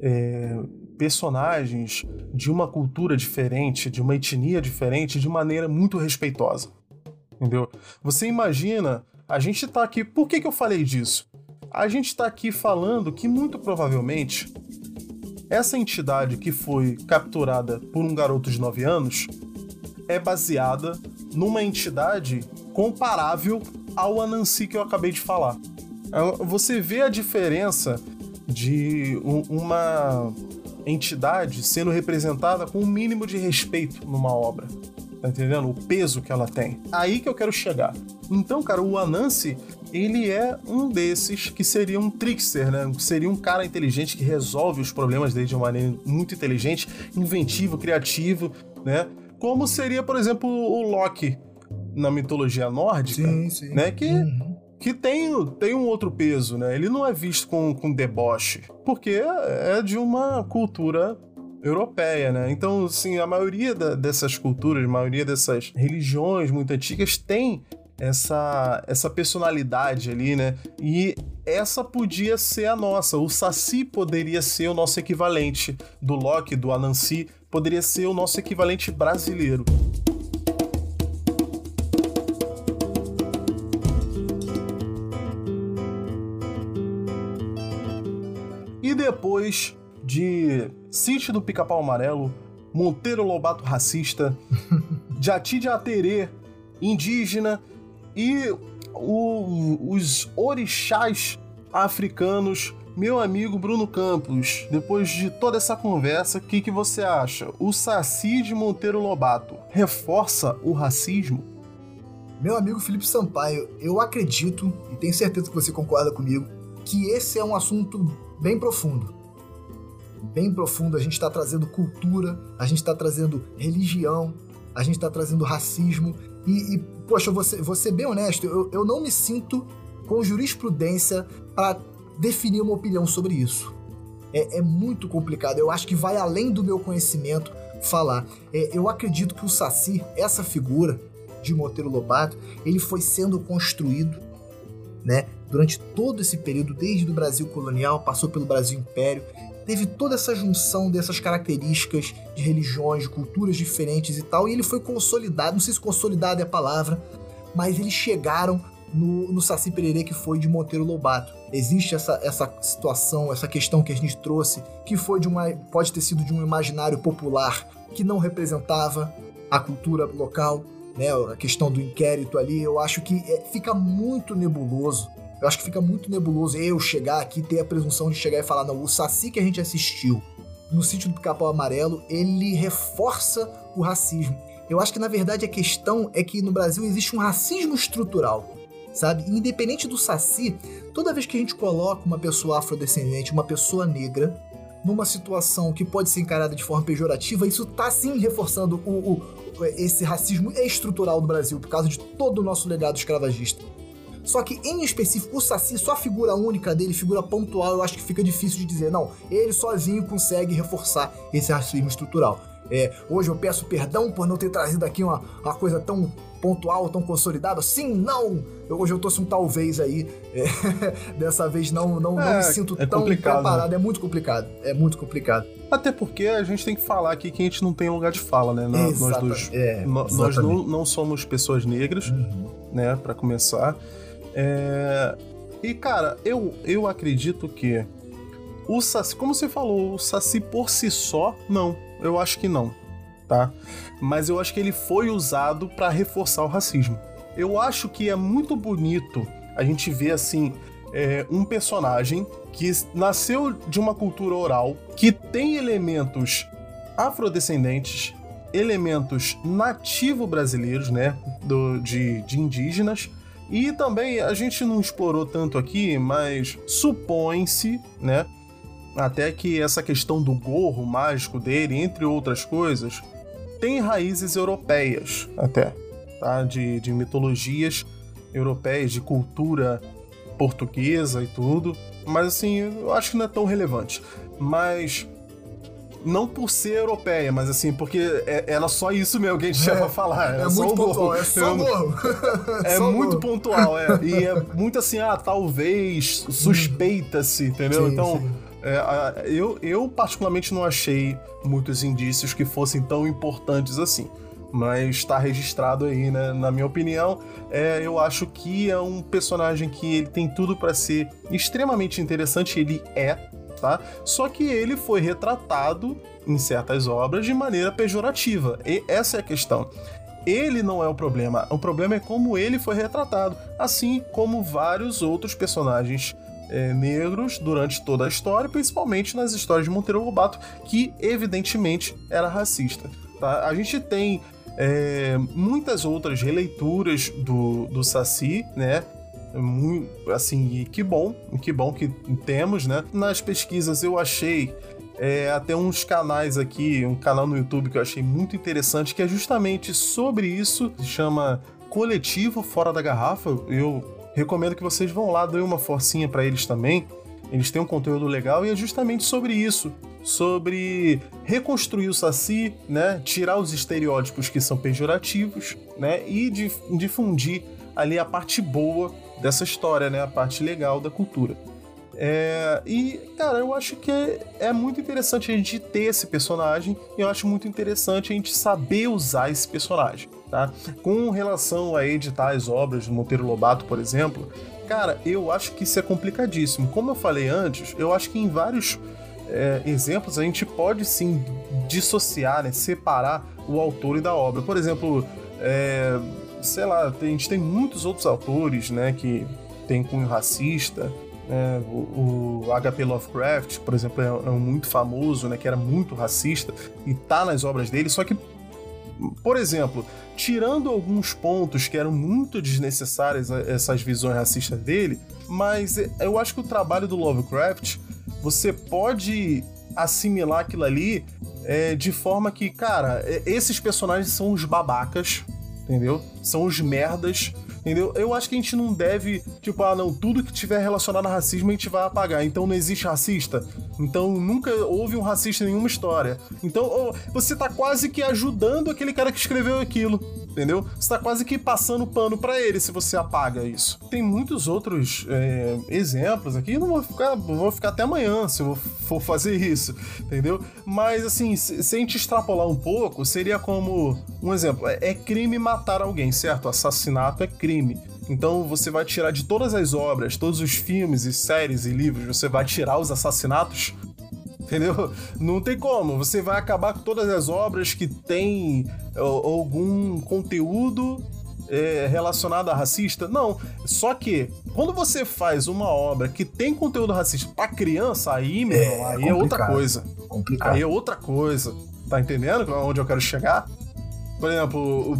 é, personagens de uma cultura diferente, de uma etnia diferente, de maneira muito respeitosa. Entendeu? Você imagina, a gente tá aqui. Por que, que eu falei disso? A gente tá aqui falando que muito provavelmente essa entidade que foi capturada por um garoto de 9 anos é baseada numa entidade comparável ao Anansi que eu acabei de falar. Você vê a diferença de uma entidade sendo representada com um mínimo de respeito numa obra. Tá entendendo? O peso que ela tem. Aí que eu quero chegar. Então, cara, o Anansi, ele é um desses que seria um trickster, né? Seria um cara inteligente que resolve os problemas dele de uma maneira muito inteligente, inventivo, criativo, né? Como seria, por exemplo, o Loki na mitologia nórdica, sim, sim. né? Que uhum que tem, tem um outro peso, né? Ele não é visto com, com deboche, porque é de uma cultura europeia, né? Então, assim, a maioria da, dessas culturas, a maioria dessas religiões muito antigas tem essa, essa personalidade ali, né? E essa podia ser a nossa. O Saci poderia ser o nosso equivalente do Loki, do Anansi, poderia ser o nosso equivalente brasileiro. E depois de Sítio do Pica-Pau Amarelo, Monteiro Lobato racista, Jati de Aterê, indígena e o, os orixás africanos. Meu amigo Bruno Campos, depois de toda essa conversa, o que, que você acha? O Saci de Monteiro Lobato reforça o racismo? Meu amigo Felipe Sampaio, eu acredito, e tenho certeza que você concorda comigo, que esse é um assunto bem profundo. Bem profundo, a gente está trazendo cultura, a gente está trazendo religião, a gente está trazendo racismo. E, e, poxa, ser, vou ser bem honesto, eu, eu não me sinto com jurisprudência para definir uma opinião sobre isso. É, é, muito complicado, eu acho que vai além do meu conhecimento falar. É, eu acredito que o Saci, essa figura de Monteiro Lobato, ele foi sendo construído né, durante todo esse período, desde o Brasil colonial, passou pelo Brasil Império, teve toda essa junção dessas características de religiões, de culturas diferentes e tal, e ele foi consolidado, não sei se consolidado é a palavra, mas eles chegaram no, no Saci Pererê que foi de Monteiro Lobato. Existe essa, essa situação, essa questão que a gente trouxe, que foi de uma. pode ter sido de um imaginário popular que não representava a cultura local, né? A questão do inquérito ali, eu acho que é, fica muito nebuloso eu acho que fica muito nebuloso eu chegar aqui ter a presunção de chegar e falar, não, o Saci que a gente assistiu no sítio do Pica-Pau Amarelo, ele reforça o racismo. Eu acho que na verdade a questão é que no Brasil existe um racismo estrutural, sabe? independente do Saci, toda vez que a gente coloca uma pessoa afrodescendente, uma pessoa negra, numa situação que pode ser encarada de forma pejorativa, isso tá sim reforçando o, o, esse racismo estrutural do Brasil por causa de todo o nosso legado escravagista. Só que, em específico, o Saci, só a figura única dele, figura pontual, eu acho que fica difícil de dizer. Não, ele sozinho consegue reforçar esse racismo estrutural. É, hoje eu peço perdão por não ter trazido aqui uma, uma coisa tão pontual, tão consolidada. Sim, não! Eu, hoje eu trouxe um talvez aí. É, dessa vez não, não, é, não me sinto é tão né? preparado. Né? É muito complicado. É muito complicado. Até porque a gente tem que falar aqui que a gente não tem lugar de fala, né? Nós, nós, dois, é, nós não, não somos pessoas negras, uhum. né? Para começar. É... E, cara, eu, eu acredito que o Saci, como você falou, o Saci por si só, não. Eu acho que não, tá? Mas eu acho que ele foi usado para reforçar o racismo. Eu acho que é muito bonito a gente ver, assim, é, um personagem que nasceu de uma cultura oral, que tem elementos afrodescendentes, elementos nativo brasileiros, né? Do, de, de indígenas, e também a gente não explorou tanto aqui, mas supõe-se, né? Até que essa questão do gorro mágico dele, entre outras coisas, tem raízes europeias, até, tá? De, de mitologias europeias, de cultura portuguesa e tudo. Mas assim, eu acho que não é tão relevante. Mas não por ser europeia, mas assim, porque é, era só isso mesmo que a gente é, tinha pra falar. é muito pontual, é só morro. É muito pontual, é. E é muito assim, ah, talvez, suspeita-se, entendeu? Sim, então, sim. É, eu, eu particularmente não achei muitos indícios que fossem tão importantes assim. Mas está registrado aí, né? Na minha opinião, é, eu acho que é um personagem que ele tem tudo para ser extremamente interessante. Ele é, tá? Só que ele foi retratado em certas obras de maneira pejorativa. E essa é a questão. Ele não é o problema, o problema é como ele foi retratado, assim como vários outros personagens é, negros durante toda a história, principalmente nas histórias de Monteiro Lobato, que evidentemente era racista. Tá? A gente tem é, muitas outras releituras do, do Saci, né? Muito, assim, que bom, que bom que temos, né? Nas pesquisas eu achei é, até uns canais aqui, um canal no YouTube que eu achei muito interessante, que é justamente sobre isso, se chama Coletivo Fora da Garrafa. Eu recomendo que vocês vão lá, dêem uma forcinha para eles também. Eles têm um conteúdo legal e é justamente sobre isso, sobre reconstruir o Saci, né, tirar os estereótipos que são pejorativos, né, e difundir ali a parte boa dessa história, né, a parte legal da cultura. É, e, cara, eu acho que é, é, muito interessante a gente ter esse personagem e eu acho muito interessante a gente saber usar esse personagem, tá? Com relação a editar as obras do Monteiro Lobato, por exemplo, cara, eu acho que isso é complicadíssimo. Como eu falei antes, eu acho que em vários é, exemplos a gente pode sim dissociar, né, separar o autor e da obra. Por exemplo, é, sei lá, a gente tem muitos outros autores, né, que tem cunho racista, é, o, o H.P. Lovecraft, por exemplo, é, é, um muito famoso, né, que era muito racista e tá nas obras dele, só que, por exemplo, tirando alguns pontos que eram muito desnecessários essas visões racistas dele, mas eu acho que o trabalho do Lovecraft, você pode assimilar aquilo ali é, de forma que, cara, esses personagens são os babacas, entendeu? São os merdas Entendeu? Eu acho que a gente não deve, tipo, ah, não, tudo que tiver relacionado a racismo a gente vai apagar. Então não existe racista. Então nunca houve um racista em nenhuma história. Então oh, você tá quase que ajudando aquele cara que escreveu aquilo entendeu? Você tá quase que passando pano para ele se você apaga isso. Tem muitos outros é, exemplos aqui, não vou ficar, vou ficar até amanhã se eu for fazer isso, entendeu? Mas assim, se, se a gente extrapolar um pouco, seria como um exemplo: é, é crime matar alguém, certo? Assassinato é crime. Então você vai tirar de todas as obras, todos os filmes e séries e livros, você vai tirar os assassinatos entendeu? Não tem como. Você vai acabar com todas as obras que têm algum conteúdo é, relacionado a racista? Não. Só que quando você faz uma obra que tem conteúdo racista para criança, aí, meu é, aí é outra coisa. Complicado. Aí é outra coisa. Tá entendendo onde eu quero chegar? Por exemplo,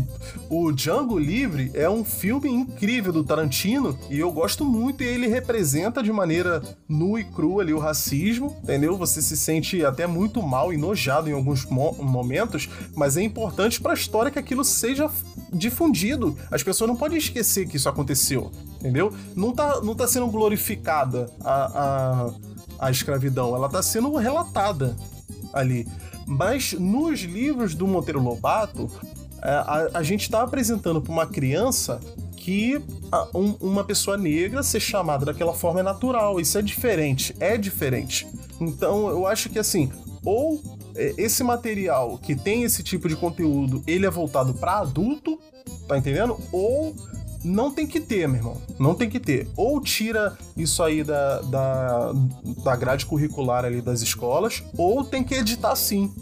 o, o Django Livre é um filme incrível do Tarantino e eu gosto muito e ele representa de maneira nua e crua ali o racismo, entendeu? Você se sente até muito mal e nojado em alguns mo momentos, mas é importante para a história que aquilo seja difundido. As pessoas não podem esquecer que isso aconteceu, entendeu? Não tá, não tá sendo glorificada a, a, a escravidão, ela tá sendo relatada ali. Mas nos livros do Monteiro Lobato, é, a, a gente está apresentando para uma criança que a, um, uma pessoa negra ser chamada daquela forma é natural. Isso é diferente, é diferente. Então eu acho que assim, ou é, esse material que tem esse tipo de conteúdo, ele é voltado para adulto, tá entendendo? Ou não tem que ter, meu irmão. Não tem que ter. Ou tira isso aí da, da, da grade curricular ali das escolas, ou tem que editar sim.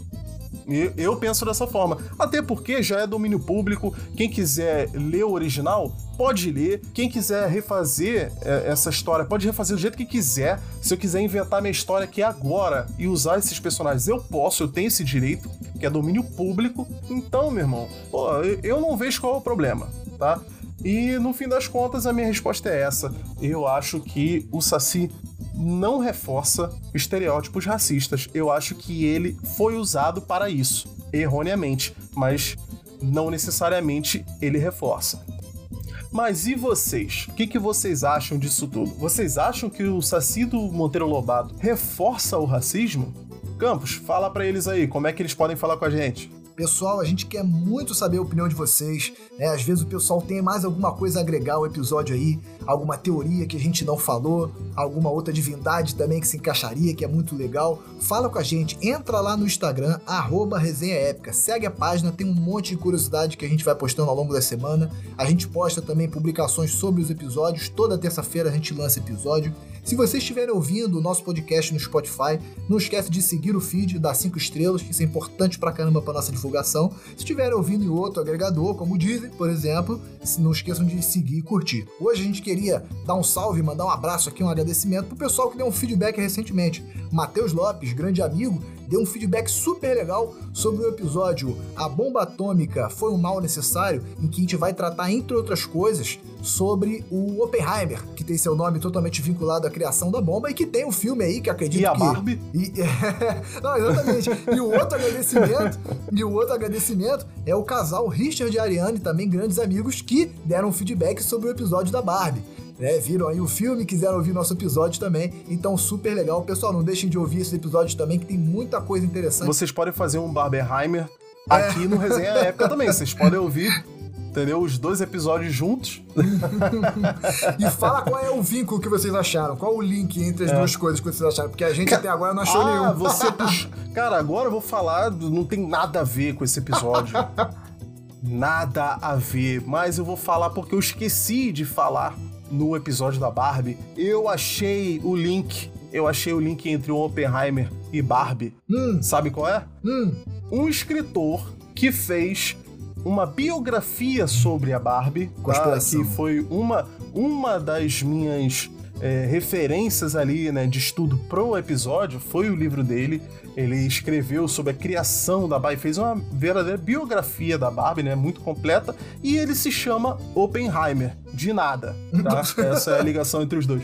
Eu penso dessa forma. Até porque já é domínio público. Quem quiser ler o original, pode ler. Quem quiser refazer é, essa história, pode refazer do jeito que quiser. Se eu quiser inventar minha história aqui agora e usar esses personagens, eu posso, eu tenho esse direito, que é domínio público. Então, meu irmão, pô, eu não vejo qual é o problema, tá? E no fim das contas, a minha resposta é essa. Eu acho que o Saci não reforça estereótipos racistas. Eu acho que ele foi usado para isso, erroneamente, mas não necessariamente ele reforça. Mas e vocês? O que, que vocês acham disso tudo? Vocês acham que o Saci do Monteiro Lobato reforça o racismo? Campos, fala para eles aí, como é que eles podem falar com a gente? Pessoal, a gente quer muito saber a opinião de vocês. Né? Às vezes o pessoal tem mais alguma coisa a agregar ao episódio aí, alguma teoria que a gente não falou, alguma outra divindade também que se encaixaria, que é muito legal. Fala com a gente, entra lá no Instagram, arroba resenha épica. Segue a página, tem um monte de curiosidade que a gente vai postando ao longo da semana. A gente posta também publicações sobre os episódios. Toda terça-feira a gente lança episódio. Se vocês estiverem ouvindo o nosso podcast no Spotify, não esquece de seguir o feed, dar 5 estrelas, que isso é importante pra caramba pra nossa. Se estiverem ouvindo em outro agregador, como o Deezer, por exemplo, não esqueçam de seguir e curtir. Hoje a gente queria dar um salve, mandar um abraço aqui, um agradecimento pro pessoal que deu um feedback recentemente. Matheus Lopes, grande amigo, deu um feedback super legal sobre o episódio A Bomba Atômica Foi um Mal Necessário, em que a gente vai tratar, entre outras coisas, sobre o Oppenheimer, que tem seu nome totalmente vinculado à criação da bomba e que tem um filme aí que acredito e a que... Barbie? E... Não, exatamente. e o outro agradecimento, e o outro agradecimento é o casal Richard e Ariane, também grandes amigos, que deram um feedback sobre o episódio da Barbie. Né? Viram aí o filme, quiseram ouvir nosso episódio também. Então, super legal. Pessoal, não deixem de ouvir esses episódios também, que tem muita coisa interessante. Vocês podem fazer um Barberheimer aqui é. no Resenha Época também. Vocês podem ouvir entendeu? Os dois episódios juntos. e fala qual é o vínculo que vocês acharam, qual o link entre as é. duas coisas que vocês acharam, porque a gente Ca... até agora não achou ah, nenhum. Você puxa... Cara, agora eu vou falar, não tem nada a ver com esse episódio. nada a ver, mas eu vou falar porque eu esqueci de falar no episódio da Barbie. Eu achei o link, eu achei o link entre o Oppenheimer e Barbie. Hum. Sabe qual é? Hum. Um escritor que fez uma biografia sobre a Barbie, tá? que foi uma, uma das minhas é, referências ali, né, de estudo pro episódio, foi o livro dele. Ele escreveu sobre a criação da Barbie, fez uma verdadeira biografia da Barbie, né, muito completa, e ele se chama Oppenheimer, de nada, tá? Essa é a ligação entre os dois.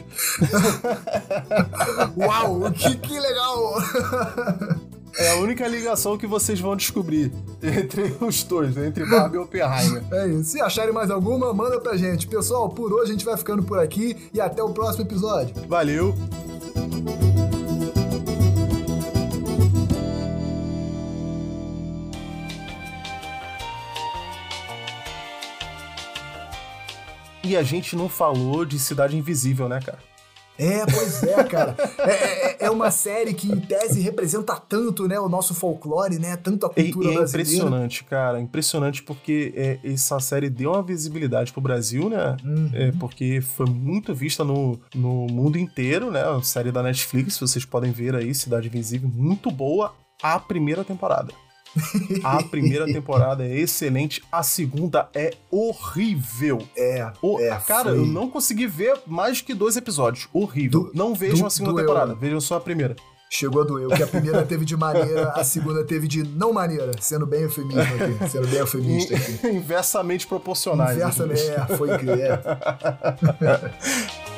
Uau, que, que legal! É a única ligação que vocês vão descobrir entre os dois, entre Barbie e Oppenheimer. É isso. Se acharem mais alguma, manda pra gente. Pessoal, por hoje a gente vai ficando por aqui e até o próximo episódio. Valeu! E a gente não falou de Cidade Invisível, né, cara? É, pois é, cara. É, é, é, uma série que, em tese, representa tanto, né, o nosso folclore, né, tanto a cultura e, e é brasileira. impressionante, cara, impressionante porque é, essa série deu uma visibilidade pro Brasil, né, uhum. é, porque foi muito vista no, no mundo inteiro, né, a série da Netflix, vocês podem ver aí, Cidade Invisível, muito boa a primeira temporada. A primeira temporada é excelente, a segunda é horrível. É, o, é Cara, foi... eu não consegui ver mais que dois episódios. Horrível. Do, não vejam do, a segunda temporada, vejam só a primeira. Chegou a doer. Que a primeira teve de maneira, a segunda teve de não maneira. Sendo bem eufemismo aqui. Sendo bem eufemista aqui. Inversamente proporcionais. Inversamente, é, foi incrível. É.